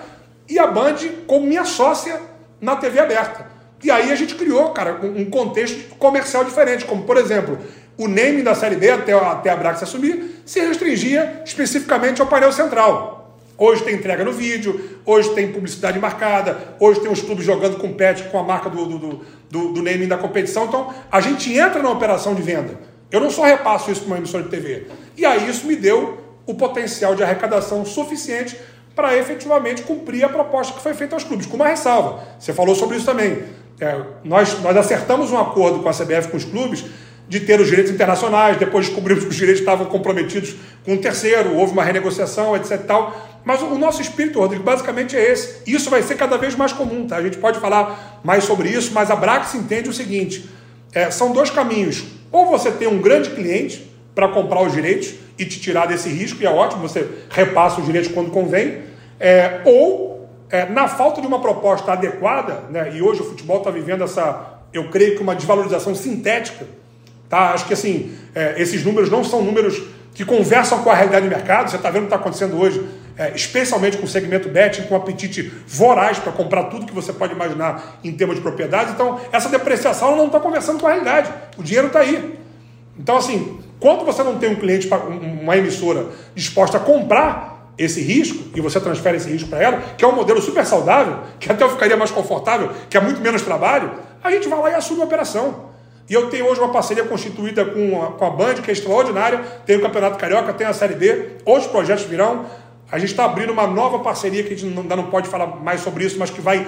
e a Band como minha sócia na TV aberta. E aí a gente criou, cara, um contexto comercial diferente, como por exemplo, o naming da Série B até, até a Brax assumir se restringia especificamente ao painel central. Hoje tem entrega no vídeo, hoje tem publicidade marcada, hoje tem os clubes jogando com pet com a marca do, do, do, do naming da competição. Então, a gente entra na operação de venda. Eu não só repasso isso para uma emissora de TV. E aí isso me deu o potencial de arrecadação suficiente para efetivamente cumprir a proposta que foi feita aos clubes, com uma ressalva. Você falou sobre isso também. É, nós, nós acertamos um acordo com a CBF, com os clubes, de ter os direitos internacionais, depois descobrimos que os direitos estavam comprometidos com um terceiro, houve uma renegociação, etc. Tal. Mas o nosso espírito, Rodrigo, basicamente é esse. Isso vai ser cada vez mais comum, tá? A gente pode falar mais sobre isso, mas a Brax entende o seguinte: é, são dois caminhos. Ou você tem um grande cliente para comprar os direitos e te tirar desse risco, e é ótimo, você repassa os direitos quando convém, é, ou é, na falta de uma proposta adequada, né, e hoje o futebol está vivendo essa, eu creio que uma desvalorização sintética, tá? Acho que assim, é, esses números não são números que conversam com a realidade do mercado, você está vendo o que está acontecendo hoje é, especialmente com o segmento betting, com apetite voraz para comprar tudo que você pode imaginar em termos de propriedade. Então, essa depreciação não está conversando com a realidade. O dinheiro está aí. Então, assim, quando você não tem um cliente, uma emissora disposta a comprar esse risco, e você transfere esse risco para ela, que é um modelo super saudável, que até eu ficaria mais confortável, que é muito menos trabalho, a gente vai lá e assume a operação. E eu tenho hoje uma parceria constituída com a, com a Band, que é extraordinária. Tem o Campeonato Carioca, tem a Série B, outros projetos virão. A gente está abrindo uma nova parceria que a gente ainda não pode falar mais sobre isso, mas que vai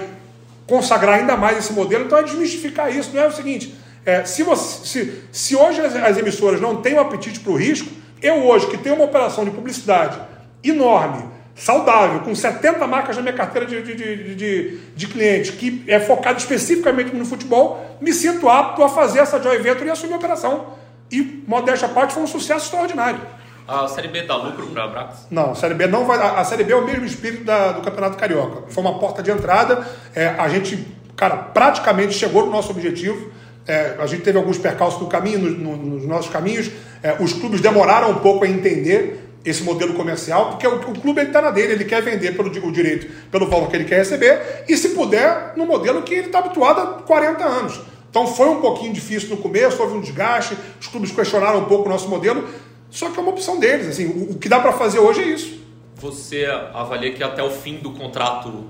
consagrar ainda mais esse modelo. Então é desmistificar isso. Não é o seguinte: é, se, você, se, se hoje as, as emissoras não têm o um apetite para o risco, eu hoje que tenho uma operação de publicidade enorme, saudável, com 70 marcas na minha carteira de, de, de, de, clientes, que é focado especificamente no futebol, me sinto apto a fazer essa joint venture e assumir a operação. E, modéstia à parte, foi um sucesso extraordinário. A Série B dá lucro para a Brax? Não, a Série B não vai. A Série B é o mesmo espírito da, do Campeonato Carioca. Foi uma porta de entrada. É, a gente, cara, praticamente chegou no nosso objetivo. É, a gente teve alguns percalços no caminho, no, no, nos nossos caminhos. É, os clubes demoraram um pouco a entender esse modelo comercial, porque o, o clube está na dele, ele quer vender pelo o direito pelo valor que ele quer receber, e se puder, no modelo que ele está habituado há 40 anos. Então foi um pouquinho difícil no começo, houve um desgaste, os clubes questionaram um pouco o nosso modelo, só que é uma opção deles. Assim, o, o que dá para fazer hoje é isso. Você avalia que até o fim do contrato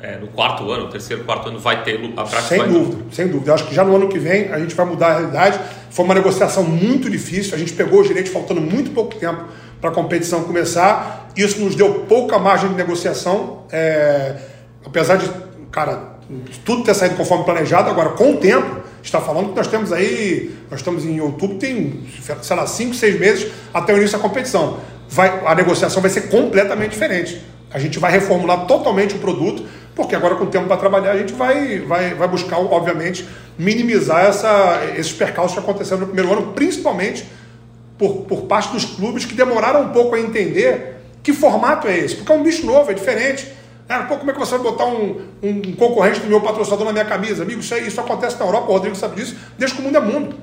é, no quarto ano, terceiro, quarto ano, vai ter a prática? Sem dúvida, sem dúvida. Eu acho que já no ano que vem a gente vai mudar a realidade. Foi uma negociação muito difícil, a gente pegou os direitos faltando muito pouco tempo para a competição começar. Isso nos deu pouca margem de negociação, é... apesar de, cara, tudo ter saído conforme planejado. Agora, com o tempo, está falando que nós temos aí, nós estamos em outubro, tem, sei lá, cinco, seis meses até o início da competição. Vai, a negociação vai ser completamente diferente. A gente vai reformular totalmente o produto porque agora com o tempo para trabalhar a gente vai, vai, vai buscar, obviamente, minimizar essa, esses percalços que aconteceram no primeiro ano, principalmente por, por parte dos clubes que demoraram um pouco a entender que formato é esse, porque é um bicho novo, é diferente. Ah, pô, como é que você vai botar um, um, concorrente do meu patrocinador na minha camisa? Amigo, isso, isso acontece na Europa, o Rodrigo sabe disso, desde que o mundo é mundo.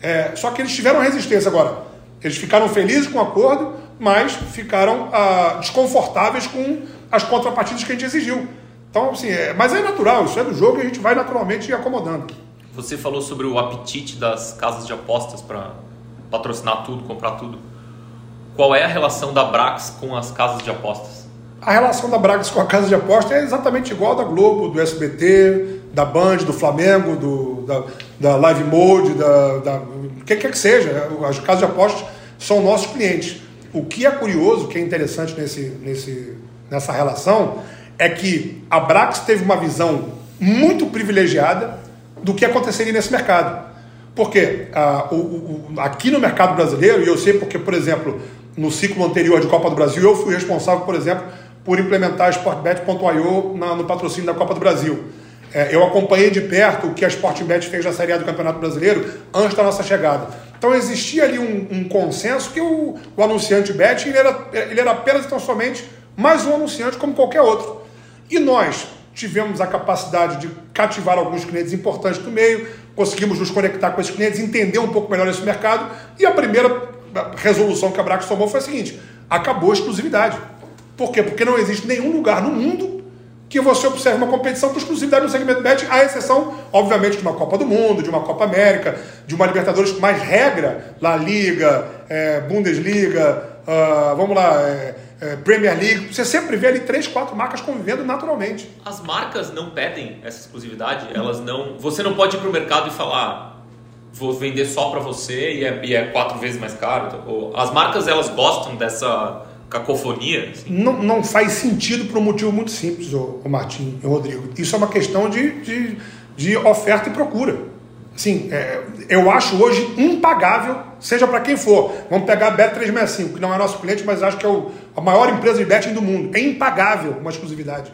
É, só que eles tiveram resistência agora. Eles ficaram felizes com o acordo, mas ficaram ah, desconfortáveis com as contrapartidas que a gente exigiu. Então, assim, é, mas é natural, isso é do jogo e a gente vai naturalmente acomodando. Você falou sobre o apetite das casas de apostas para patrocinar tudo, comprar tudo. Qual é a relação da Brax com as casas de apostas? A relação da Brax com a casa de apostas é exatamente igual da Globo, do SBT, da Band, do Flamengo, do, da, da Live Mode, da, da o que quer que seja. As casas de apostas são nossos clientes. O que é curioso, que é interessante nesse, nesse, nessa relação, é que a Brax teve uma visão muito privilegiada do que aconteceria nesse mercado. Porque ah, o, o, aqui no mercado brasileiro, e eu sei porque, por exemplo, no ciclo anterior de Copa do Brasil, eu fui responsável, por exemplo, por implementar a Sportbet.io no patrocínio da Copa do Brasil. É, eu acompanhei de perto o que a Sportbet fez na Série A do Campeonato Brasileiro antes da nossa chegada. Então existia ali um, um consenso que o, o anunciante Bet ele era, ele era apenas e tão somente mais um anunciante como qualquer outro. E nós tivemos a capacidade de cativar alguns clientes importantes do meio, conseguimos nos conectar com esses clientes, entender um pouco melhor esse mercado. E a primeira resolução que a Brax tomou foi a seguinte: acabou a exclusividade. Por quê? Porque não existe nenhum lugar no mundo que você observe uma competição com exclusividade no segmento bet, à exceção, obviamente, de uma Copa do Mundo, de uma Copa América, de uma Libertadores, mais regra, La Liga, é, Bundesliga, uh, vamos lá, é, é, Premier League, você sempre vê ali três, quatro marcas convivendo naturalmente. As marcas não pedem essa exclusividade, elas não. Você não pode ir para o mercado e falar, vou vender só para você e é, e é, quatro vezes mais caro. As marcas elas gostam dessa cacofonia. Assim. Não, não faz sentido por um motivo muito simples, o, Martim e o Rodrigo. Isso é uma questão de, de, de oferta e procura. Sim, é, eu acho hoje impagável, seja para quem for. Vamos pegar a Bet365, que não é nosso cliente, mas acho que é o, a maior empresa de betting do mundo. É impagável uma exclusividade.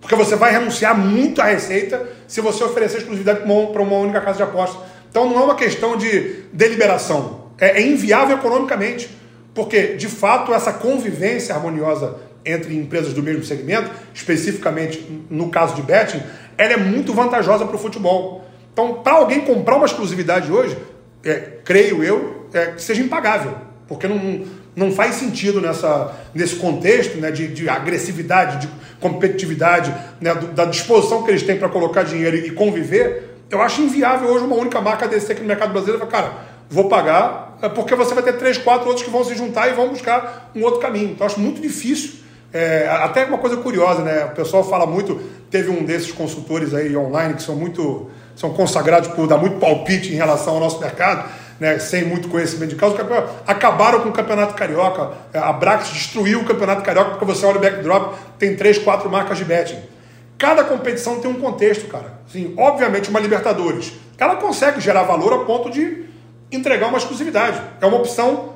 Porque você vai renunciar muito à receita se você oferecer exclusividade para uma, uma, única casa de apostas. Então não é uma questão de deliberação. É, é inviável economicamente. Porque, de fato, essa convivência harmoniosa entre empresas do mesmo segmento, especificamente no caso de betting, ela é muito vantajosa para o futebol. Então, para alguém comprar uma exclusividade hoje, é, creio eu, é, que seja impagável, porque não, não faz sentido nessa, nesse contexto né, de, de agressividade, de competitividade, né, do, da disposição que eles têm para colocar dinheiro e, conviver. Eu acho inviável hoje uma única marca descer aqui no mercado brasileiro e falar, cara, vou pagar, é porque você vai ter três, quatro outros que vão se juntar e vão buscar um outro caminho. Então, acho muito difícil. É, até uma coisa curiosa, né? O pessoal fala muito, teve um desses consultores aí online que são muito são consagrados por dar muito palpite em relação ao nosso mercado, né, sem muito conhecimento de causa, acabaram com o Campeonato Carioca. A Brax destruiu o Campeonato Carioca porque você olha o backdrop, tem três, quatro marcas de betting. Cada competição tem um contexto, cara. Assim, obviamente, uma Libertadores, ela consegue gerar valor a ponto de entregar uma exclusividade. É uma opção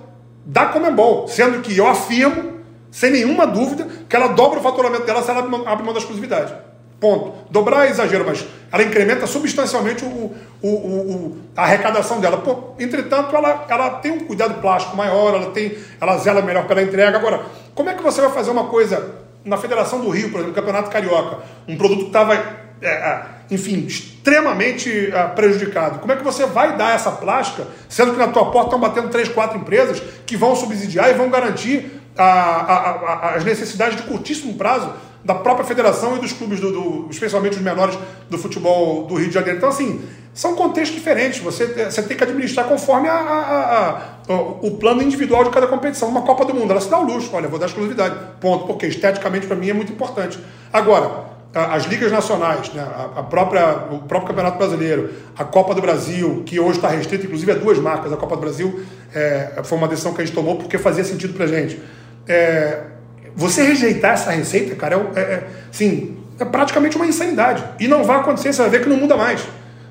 da Comembol, sendo que eu afirmo, sem nenhuma dúvida, que ela dobra o faturamento dela se ela abre mão da exclusividade. Ponto. Dobrar é exagero, mas ela incrementa substancialmente o, o, o, a arrecadação dela. Pô, entretanto, ela, ela tem um cuidado plástico maior, ela, tem, ela zela melhor pela entrega. Agora, como é que você vai fazer uma coisa na Federação do Rio, por exemplo, Campeonato Carioca, um produto que estava, é, é, enfim, extremamente é, prejudicado? Como é que você vai dar essa plástica, sendo que na tua porta estão batendo três, quatro empresas que vão subsidiar e vão garantir a, a, a, as necessidades de curtíssimo prazo da própria federação e dos clubes, do, do, especialmente os menores do futebol do Rio de Janeiro. Então, assim, são contextos diferentes. Você, você tem que administrar conforme a, a, a, o plano individual de cada competição. Uma Copa do Mundo, ela se dá o luxo. Olha, vou dar exclusividade. Ponto. Porque esteticamente, para mim, é muito importante. Agora, as ligas nacionais, né, a própria, o próprio Campeonato Brasileiro, a Copa do Brasil, que hoje está restrita, inclusive a duas marcas, a Copa do Brasil é, foi uma decisão que a gente tomou porque fazia sentido para a gente. É, você rejeitar essa receita, cara, é, é, sim, é praticamente uma insanidade. E não vai acontecer, você vai ver que não muda mais.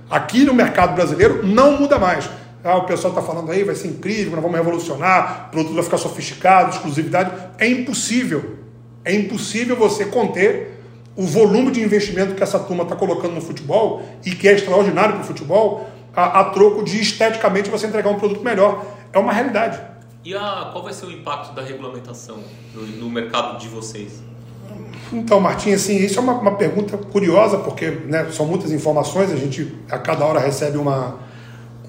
Aqui no mercado brasileiro não muda mais. Ah, o pessoal está falando aí, vai ser incrível, nós vamos revolucionar, o produto vai ficar sofisticado, exclusividade. É impossível. É impossível você conter o volume de investimento que essa turma está colocando no futebol e que é extraordinário para o futebol, a, a, troco de esteticamente você entregar um produto melhor. É uma realidade. E a, qual vai ser o impacto da regulamentação no, no mercado de vocês? Então, Martim, assim, isso é uma, uma pergunta curiosa, porque né, são muitas informações, a gente a cada hora recebe uma,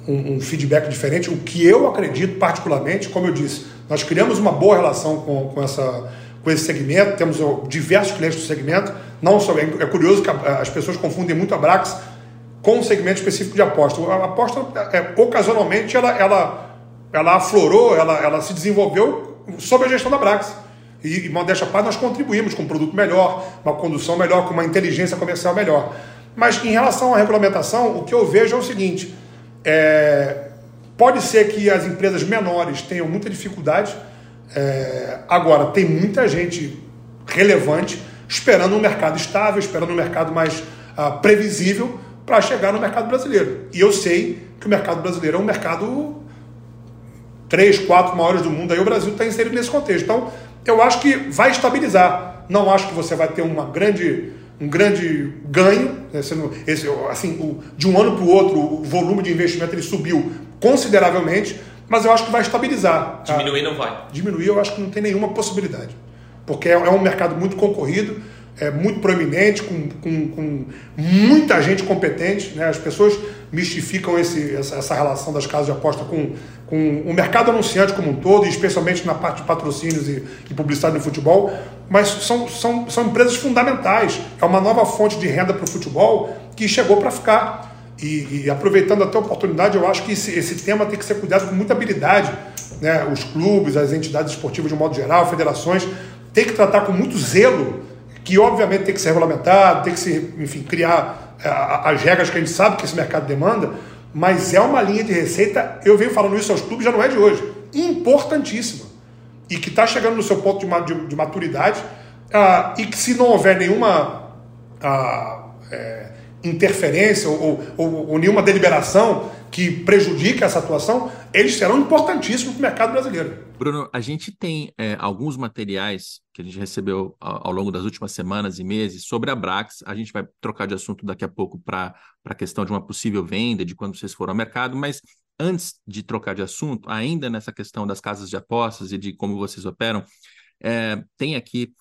um, um, feedback diferente. O que eu acredito particularmente, como eu disse, nós criamos uma boa relação com, com, essa, com esse segmento, temos diversos clientes do segmento, não só, é, é curioso que as pessoas confundem muito a Brax com um segmento específico de aposta. A aposta, é, ocasionalmente, ela, ela, ela aflorou, ela, ela se desenvolveu sob a gestão da Brax. E, e modéstia parte, nós contribuímos com um produto melhor, uma condução melhor, com uma inteligência comercial melhor. Mas em relação à regulamentação, o que eu vejo é o seguinte: é, pode ser que as empresas menores tenham muita dificuldade. É, agora, tem muita gente relevante esperando um mercado estável, esperando um mercado mais uh, previsível para chegar no mercado brasileiro. E eu sei que o mercado brasileiro é um mercado três, quatro maiores do mundo. Aí o Brasil está inserido nesse contexto. Então, eu acho que vai estabilizar. Não acho que você vai ter uma grande, um grande ganho. Né? Esse, assim, o, de um ano para o outro, o volume de investimento ele subiu consideravelmente, mas eu acho que vai estabilizar. Diminuir não vai. Diminuir eu acho que não tem nenhuma possibilidade porque é, é um mercado muito concorrido, é muito proeminente, com, com, com muita gente competente. Né? As pessoas mistificam esse, essa, essa, relação das casas de aposta com, com o mercado anunciante como um todo, e especialmente na parte de patrocínios e, e publicidade no futebol, mas são, são, são empresas fundamentais. É uma nova fonte de renda para o futebol que chegou para ficar. E, e, aproveitando até a oportunidade, eu acho que esse, esse tema tem que ser cuidado com muita habilidade. Né? Os clubes, as entidades esportivas de um modo geral, federações, tem que tratar com muito zelo, que obviamente tem que ser regulamentado, tem que se, enfim, criar é, as regras que a gente sabe que esse mercado demanda, mas é uma linha de receita, eu venho falando isso aos clubes, já não é de hoje, importantíssima. E que está chegando no seu ponto de, de maturidade, uh, e que se não houver nenhuma uh, é, interferência ou, ou, ou nenhuma deliberação que prejudique essa atuação, eles serão importantíssimos para o mercado brasileiro. Bruno, a gente tem é, alguns materiais que a gente recebeu ao, ao, longo das últimas semanas e meses sobre a Brax. A gente vai trocar de assunto daqui a pouco para a questão de uma possível venda, de quando vocês foram ao mercado, mas antes de trocar de assunto, ainda nessa questão das casas de apostas e de como vocês operam, é, tem aqui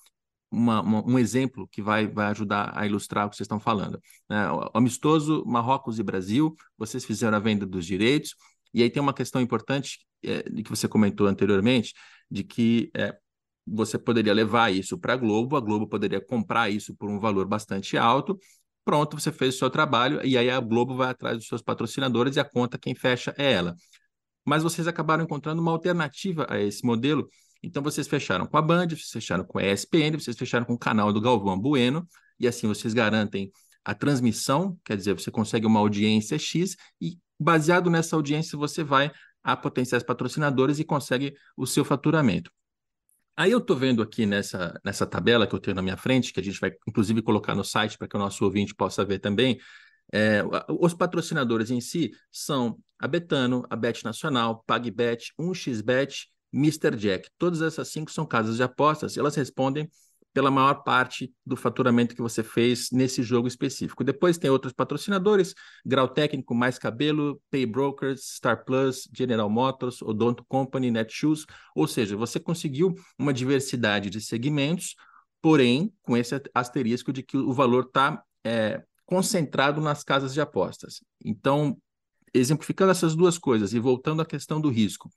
uma, uma, um exemplo que vai, vai ajudar a ilustrar o que vocês estão falando. É, o amistoso Marrocos e Brasil, vocês fizeram a venda dos direitos, e aí tem uma questão importante é, que você comentou anteriormente, de que é, você poderia levar isso para a Globo, a Globo poderia comprar isso por um valor bastante alto. Pronto, você fez o seu trabalho e aí a Globo vai atrás dos seus patrocinadores e a conta quem fecha é ela. Mas vocês acabaram encontrando uma alternativa a esse modelo. Então vocês fecharam com a Band, vocês fecharam com a ESPN, vocês fecharam com o canal do Galvão Bueno e assim vocês garantem a transmissão, quer dizer, você consegue uma audiência X e baseado nessa audiência você vai a potenciais patrocinadores e consegue o seu faturamento. Aí eu estou vendo aqui nessa, nessa tabela que eu tenho na minha frente, que a gente vai inclusive colocar no site para que o nosso ouvinte possa ver também, é, os patrocinadores em si são a Betano, a Bet Nacional, PagBet, 1xBet, Mr. Jack. Todas essas cinco são casas de apostas, elas respondem pela maior parte do faturamento que você fez nesse jogo específico. Depois tem outros patrocinadores, Grau Técnico, Mais Cabelo, Pay Brokers, Star Plus, General Motors, Odonto Company, Netshoes, ou seja, você conseguiu uma diversidade de segmentos, porém com esse asterisco de que o valor está é, concentrado nas casas de apostas. Então, exemplificando essas duas coisas e voltando à questão do risco,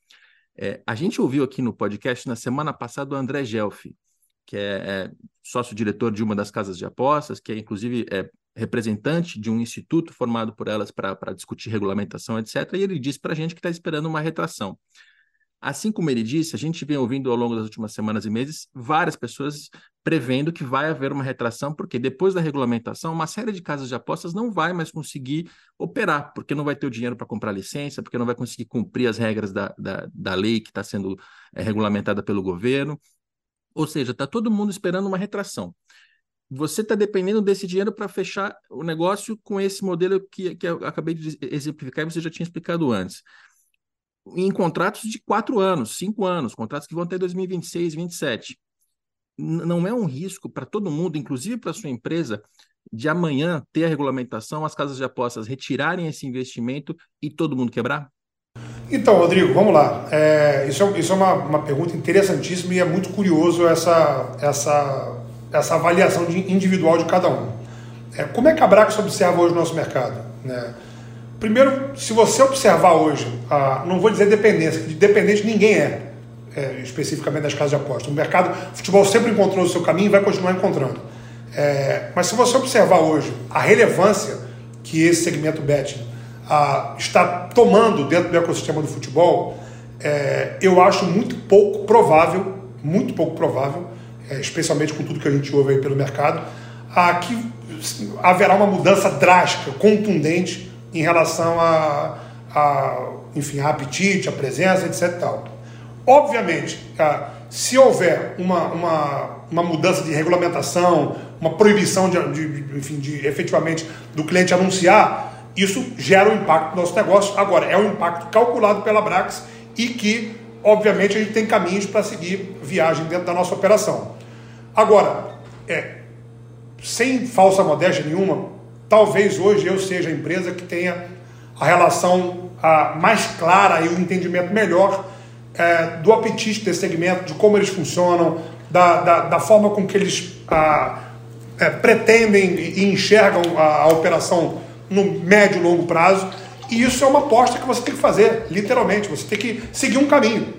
é, a gente ouviu aqui no podcast na semana passada o André Gelfi, que é, é sócio-diretor de uma das casas de apostas, que é inclusive é representante de um instituto formado por elas para discutir regulamentação, etc. E ele disse para a gente que está esperando uma retração. Assim como ele disse, a gente vem ouvindo ao longo das últimas semanas e meses várias pessoas prevendo que vai haver uma retração, porque depois da regulamentação, uma série de casas de apostas não vai mais conseguir operar, porque não vai ter o dinheiro para comprar licença, porque não vai conseguir cumprir as regras da, da, da lei que está sendo é, regulamentada pelo governo. Ou seja, está todo mundo esperando uma retração. Você está dependendo desse dinheiro para fechar o negócio com esse modelo que, que eu acabei de exemplificar e você já tinha explicado antes em contratos de quatro anos, cinco anos, contratos que vão até 2026, 2027 não é um risco para todo mundo, inclusive para sua empresa, de amanhã ter a regulamentação, as casas de apostas retirarem esse investimento e todo mundo quebrar? Então, Rodrigo, vamos lá. É, isso é, isso é uma, uma, pergunta interessantíssima e é muito curioso essa, essa, essa avaliação de individual de cada um. É, como é que a Brax observa hoje o nosso mercado? Né? Primeiro, se você observar hoje, a, não vou dizer dependência, de dependente ninguém é é, especificamente das casas de aposta. O mercado, o futebol sempre encontrou o seu caminho e vai continuar encontrando. É, mas se você observar hoje a relevância que esse segmento betting a, está tomando dentro do ecossistema do futebol, é, eu acho muito pouco provável, muito pouco provável, é, especialmente com tudo que a gente ouve aí pelo mercado, a, que haverá uma mudança drástica, contundente em relação a, a enfim, a apetite, a presença, etc. Tal. Obviamente, se houver uma, uma, uma mudança de regulamentação, uma proibição de, de, enfim, de efetivamente do cliente anunciar, isso gera um impacto no nosso negócio. Agora, é um impacto calculado pela Brax e que, obviamente, a gente tem caminhos para seguir viagem dentro da nossa operação. Agora, é, sem falsa modéstia nenhuma, talvez hoje eu seja a empresa que tenha a relação a, mais clara e o entendimento melhor é, do apetite desse segmento, de como eles funcionam, da, da, da forma com que eles ah, é, pretendem e enxergam a, a, operação no médio e longo prazo. E isso é uma aposta que você tem que fazer, literalmente. Você tem que seguir um caminho.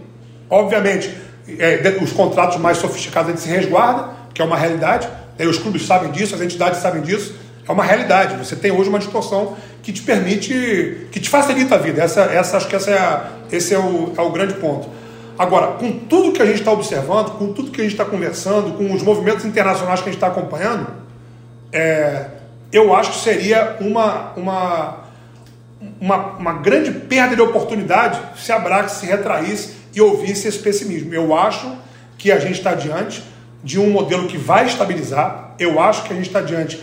Obviamente, é, os contratos mais sofisticados a gente se resguarda, que é uma realidade. os clubes sabem disso, as entidades sabem disso. É uma realidade. Você tem hoje uma distorção que te permite, que te facilita a vida. Essa, essa acho que essa é a, esse é o, é o grande ponto. Agora, com tudo que a gente está observando, com tudo que a gente está conversando, com os movimentos internacionais que a gente está acompanhando, é, eu acho que seria uma, uma, uma, uma, grande perda de oportunidade se a Brax se retraísse e ouvisse esse pessimismo. Eu acho que a gente está diante de um modelo que vai estabilizar, eu acho que a gente está diante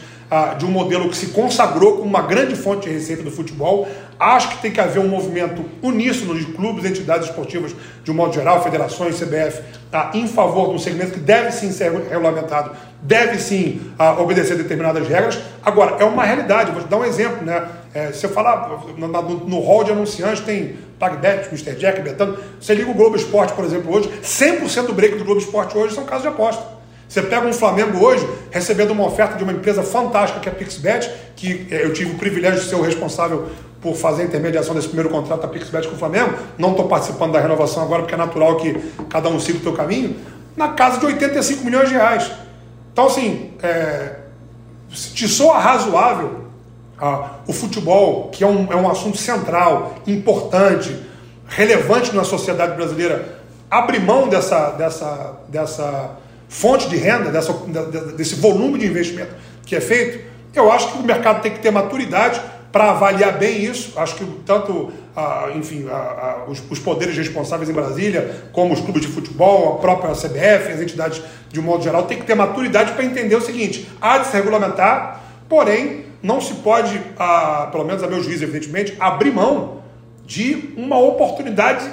de um modelo que se consagrou como uma grande fonte de receita do futebol. Acho que tem que haver um movimento uníssono de clubes, entidades esportivas de um modo geral, federações, CBF, tá, em favor de um segmento que deve sim ser regulamentado, deve sim ah, obedecer determinadas regras. Agora, é uma realidade, vou te dar um exemplo. Né? É, você fala no, no, no hall de anunciantes, tem PagBet, Mr. Jack, Betano. Você liga o Globo Esporte, por exemplo, hoje, 100% do break do Globo Esporte hoje são casos de aposta. Você pega um Flamengo hoje, recebendo uma oferta de uma empresa fantástica que é a Pixbet, que é, eu tive o privilégio de ser o responsável por fazer a intermediação desse primeiro contrato da Pixbet com o Flamengo. Não estou participando da renovação agora, porque é natural que cada um siga o seu caminho. Na casa de 85 milhões de reais. Então, assim, é, te soa razoável ah, o futebol, que é um, é um assunto central, importante, relevante na sociedade brasileira, abrir mão dessa, dessa, dessa fonte de renda, dessa, desse volume de investimento que é feito, eu acho que o mercado tem que ter maturidade para avaliar bem isso. Acho que tanto, ah, enfim, ah, os, os, poderes responsáveis em Brasília, como os clubes de futebol, a própria CBF, as entidades de um modo geral, tem que ter maturidade para entender o seguinte: há de se regulamentar, porém não se pode, pelo menos a meu juízo, evidentemente, abrir mão de uma oportunidade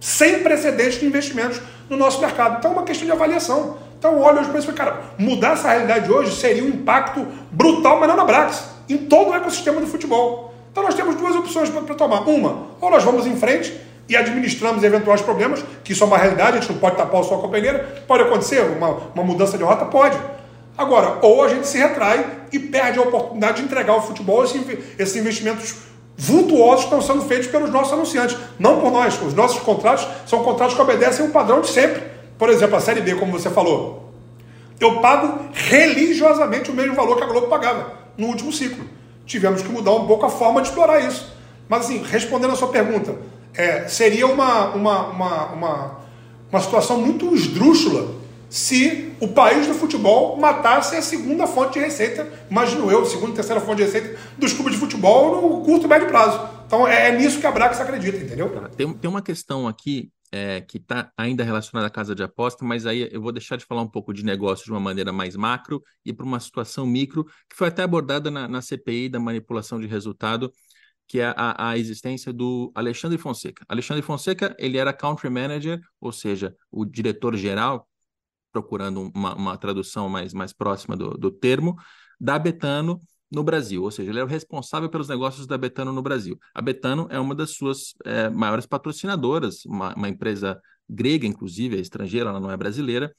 sem precedentes de investimentos no nosso mercado. Então é uma questão de avaliação. Então olha hoje para isso cara, mudar essa realidade hoje seria um impacto brutal, mas não na Brax, em todo o ecossistema do futebol. Então nós temos duas opções para tomar. Uma, ou nós vamos em frente e administramos eventuais problemas, que isso é uma realidade, a gente não pode tapar o sol com a peneira, pode acontecer, uma, uma mudança de rota pode. Agora, ou a gente se retrai e perde a oportunidade de entregar ao futebol esse, esses investimentos vultuosos que estão sendo feitos pelos nossos anunciantes, não por nós. Os nossos contratos são contratos que obedecem o padrão de sempre. Por exemplo, a Série B, como você falou. Eu pago religiosamente o mesmo valor que a Globo pagava no último ciclo. Tivemos que mudar um pouco a forma de explorar isso. Mas, assim, respondendo a sua pergunta, é, seria uma, uma, uma, uma, uma situação muito esdrúxula se o país do futebol matasse a segunda fonte de receita, imagino eu, segunda e terceira fonte de receita dos clubes de futebol no curto e médio prazo. Então é, é nisso que a Brax acredita, entendeu? Tem, tem uma questão aqui é, que está ainda relacionada à casa de aposta, mas aí eu vou deixar de falar um pouco de negócio de uma maneira mais macro e para uma situação micro, que foi até abordada na, na CPI da manipulação de resultado, que é a, a, existência do Alexandre Fonseca. Alexandre Fonseca, ele era country manager, ou seja, o diretor-geral, procurando uma, uma, tradução mais, mais próxima do, do termo, da Betano no Brasil, ou seja, ele é o responsável pelos negócios da Betano no Brasil. A Betano é uma das suas é, maiores patrocinadoras, uma, uma, empresa grega, inclusive, é estrangeira, ela não é brasileira,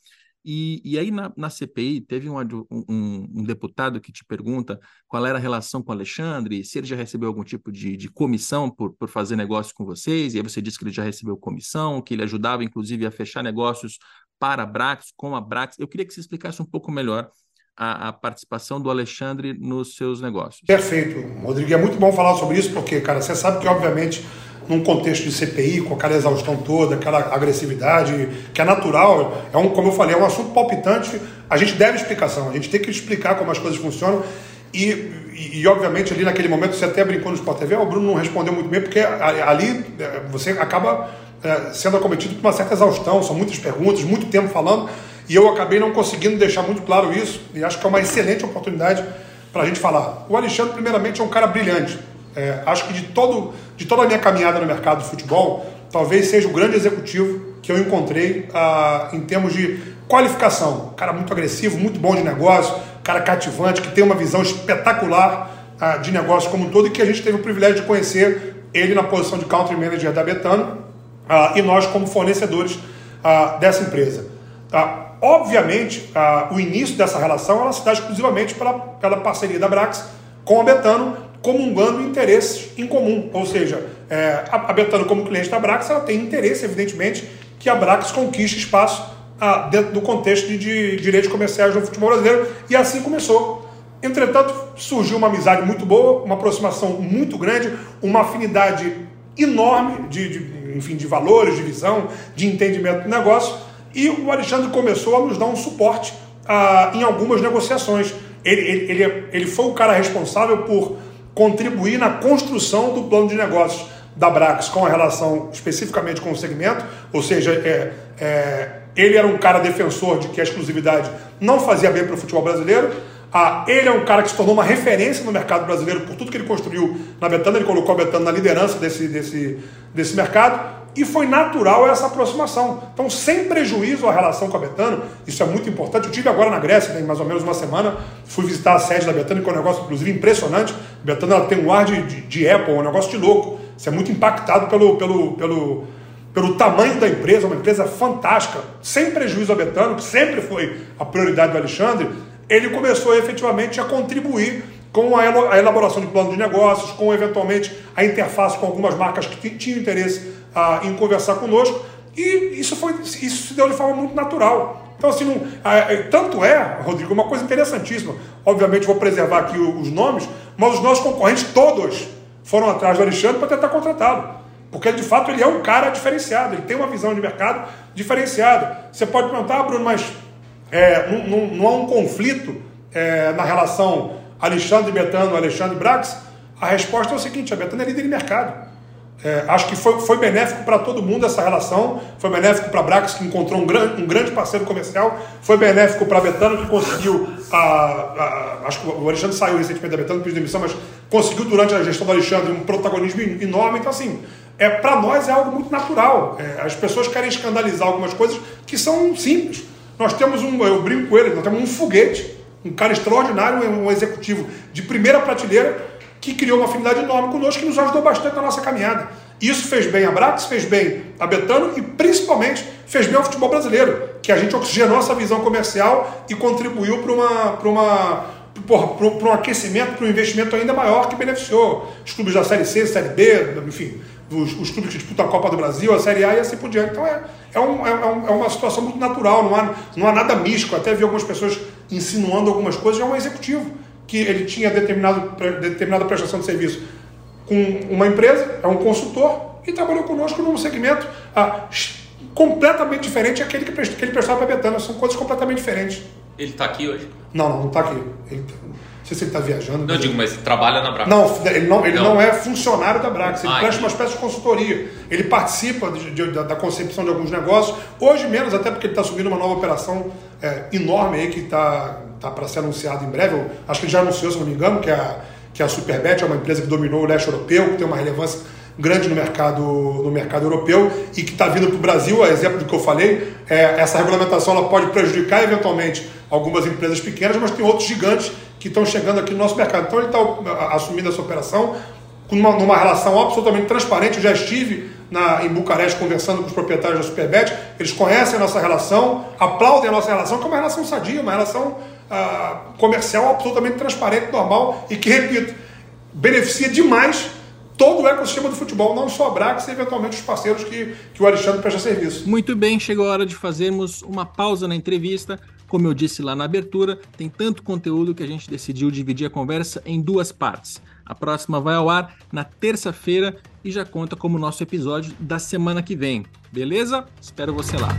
e, e aí na, na CPI teve um, um, um, deputado que te pergunta qual era a relação com o Alexandre, se ele já recebeu algum tipo de, de comissão por, por fazer negócio com vocês, e aí você disse que ele já recebeu comissão, que ele ajudava inclusive a fechar negócios para a Brax, com a Brax. Eu queria que você explicasse um pouco melhor a, a, participação do Alexandre nos seus negócios. Perfeito, Rodrigo. É muito bom falar sobre isso, porque, cara, você sabe que, obviamente, num contexto de CPI, com aquela exaustão toda, aquela agressividade, que é natural, é um, como eu falei, é um assunto palpitante, a gente deve explicação, a gente tem que explicar como as coisas funcionam. E, e, e obviamente, ali naquele momento, você até brincou no Sport TV, o Bruno não respondeu muito bem, porque ali é, você acaba é, sendo acometido por uma certa exaustão, são muitas perguntas, muito tempo falando, e eu acabei não conseguindo deixar muito claro isso, e acho que é uma excelente oportunidade para a gente falar. O Alexandre, primeiramente, é um cara brilhante, é, acho que de, todo, de toda a minha caminhada no mercado de futebol, talvez seja o grande executivo que eu encontrei ah, em termos de qualificação. Cara muito agressivo, muito bom de negócio, cara cativante, que tem uma visão espetacular ah, de negócio como um todo e que a gente teve o privilégio de conhecer ele na posição de country manager da Betano ah, e nós como fornecedores ah, dessa empresa. Ah, obviamente, ah, o início dessa relação ela se dá exclusivamente pela, pela parceria da Brax com a Betano, comungando interesses em comum. Ou seja, é, a, Betano, como cliente da Brax, ela tem interesse, evidentemente, que a Brax conquiste espaço ah, dentro do contexto de, de direitos comerciais no futebol brasileiro, e assim começou. Entretanto, surgiu uma amizade muito boa, uma aproximação muito grande, uma afinidade enorme de, de, enfim, de valores, de visão, de entendimento do negócio, e o Alexandre começou a nos dar um suporte ah, em algumas negociações. Ele, ele, ele, ele foi o cara responsável por contribuir na construção do plano de negócios da Brax com a relação especificamente com o segmento, ou seja, é, é, ele era um cara defensor de que a exclusividade não fazia bem para o futebol brasileiro. Ah, ele é um cara que se tornou uma referência no mercado brasileiro por tudo que ele construiu na Betano, ele colocou a Betano na liderança desse, desse, desse mercado e foi natural essa aproximação. Então, sem prejuízo à relação com a Betano, isso é muito importante. Eu tive agora na Grécia, tem mais ou menos uma semana, fui visitar a sede da Betano, que é um negócio, inclusive, impressionante. A Betano ela tem um ar de, de, de Apple, um negócio de louco. Você é muito impactado pelo, pelo, pelo, pelo tamanho da empresa, uma empresa fantástica, sem prejuízo a Betano, que sempre foi a prioridade do Alexandre. Ele começou efetivamente a contribuir com a elaboração de plano de negócios, com eventualmente a interface com algumas marcas que tinham interesse ah, em conversar conosco, e isso, foi, isso se deu de forma muito natural. Então, assim, não, é, tanto é, Rodrigo, uma coisa interessantíssima. Obviamente, vou preservar aqui os nomes, mas os nossos concorrentes todos foram atrás do Alexandre para tentar contratá-lo. Porque, de fato, ele é um cara diferenciado, ele tem uma visão de mercado diferenciada. Você pode perguntar, ah, Bruno, mas é, não, não, não, há um conflito é, na relação Alexandre Betano, Alexandre Brax? A resposta é o seguinte: a Betano é líder de mercado. É, acho que foi, foi benéfico para todo mundo essa relação. Foi benéfico para a Brax, que encontrou um, gran, um grande parceiro comercial. Foi benéfico para a Betano, que conseguiu. A, a, acho que o Alexandre saiu recentemente da Betano, pediu demissão, mas conseguiu durante a gestão do Alexandre um protagonismo enorme. Então, assim, é, para nós é algo muito natural. É, as pessoas querem escandalizar algumas coisas que são simples. Nós temos um, eu brinco com ele, nós temos um foguete, um cara extraordinário, um executivo de primeira prateleira que criou uma afinidade enorme conosco, que nos ajudou bastante na nossa caminhada. Isso fez bem a Brax, fez bem a Betano e principalmente fez bem ao futebol brasileiro, que a gente oxigenou essa visão comercial e contribuiu para uma, para uma, para um aquecimento, para um investimento ainda maior que beneficiou os clubes da Série C, Série B, enfim, os, os clubes que disputam a Copa do Brasil, a Série A e assim por diante. Então é, é, um, é, um, é uma situação muito natural, não há, não há nada místico. Até vi algumas pessoas insinuando algumas coisas, é um executivo que ele tinha determinado, determinada prestação de serviço com uma empresa, é um consultor, e trabalhou conosco num segmento ah, completamente diferente daquele que, que ele prestava para Betânia. São coisas completamente diferentes. Ele está aqui hoje? Não, não, não está aqui. Ele, tá, não sei se ele está viajando. Não, eu digo, mas trabalha na Brax. Não, ele não, ele não. não é funcionário da Brax. Ele ah, presta uma espécie de consultoria. Ele participa de, de, da, da, concepção de alguns negócios. Hoje menos, até porque ele está subindo uma nova operação é, enorme aí que está tá, tá para ser anunciado em breve. Eu acho que ele já anunciou, se não me engano, que é a, que é a Superbet é uma empresa que dominou o leste europeu, que tem uma relevância grande no mercado, no mercado europeu e que está vindo para o Brasil, a exemplo do que eu falei, é, essa regulamentação ela pode prejudicar eventualmente algumas empresas pequenas, mas tem outros gigantes que estão chegando aqui no nosso mercado. Então ele está assumindo essa operação com uma, numa relação absolutamente transparente. Eu já estive na, em Bucareste conversando com os proprietários da Superbet, eles conhecem a nossa relação, aplaudem a nossa relação, que é uma relação sadia, uma relação ah, comercial absolutamente transparente, normal e que, repito, beneficia demais todo o ecossistema do futebol, não só a Brax e eventualmente os parceiros que, que o Alexandre presta serviço. Muito bem, chegou a hora de fazermos uma pausa na entrevista. Como eu disse lá na abertura, tem tanto conteúdo que a gente decidiu dividir a conversa em duas partes. A próxima vai ao ar na terça-feira e já conta como nosso episódio da semana que vem. Beleza? Espero você lá.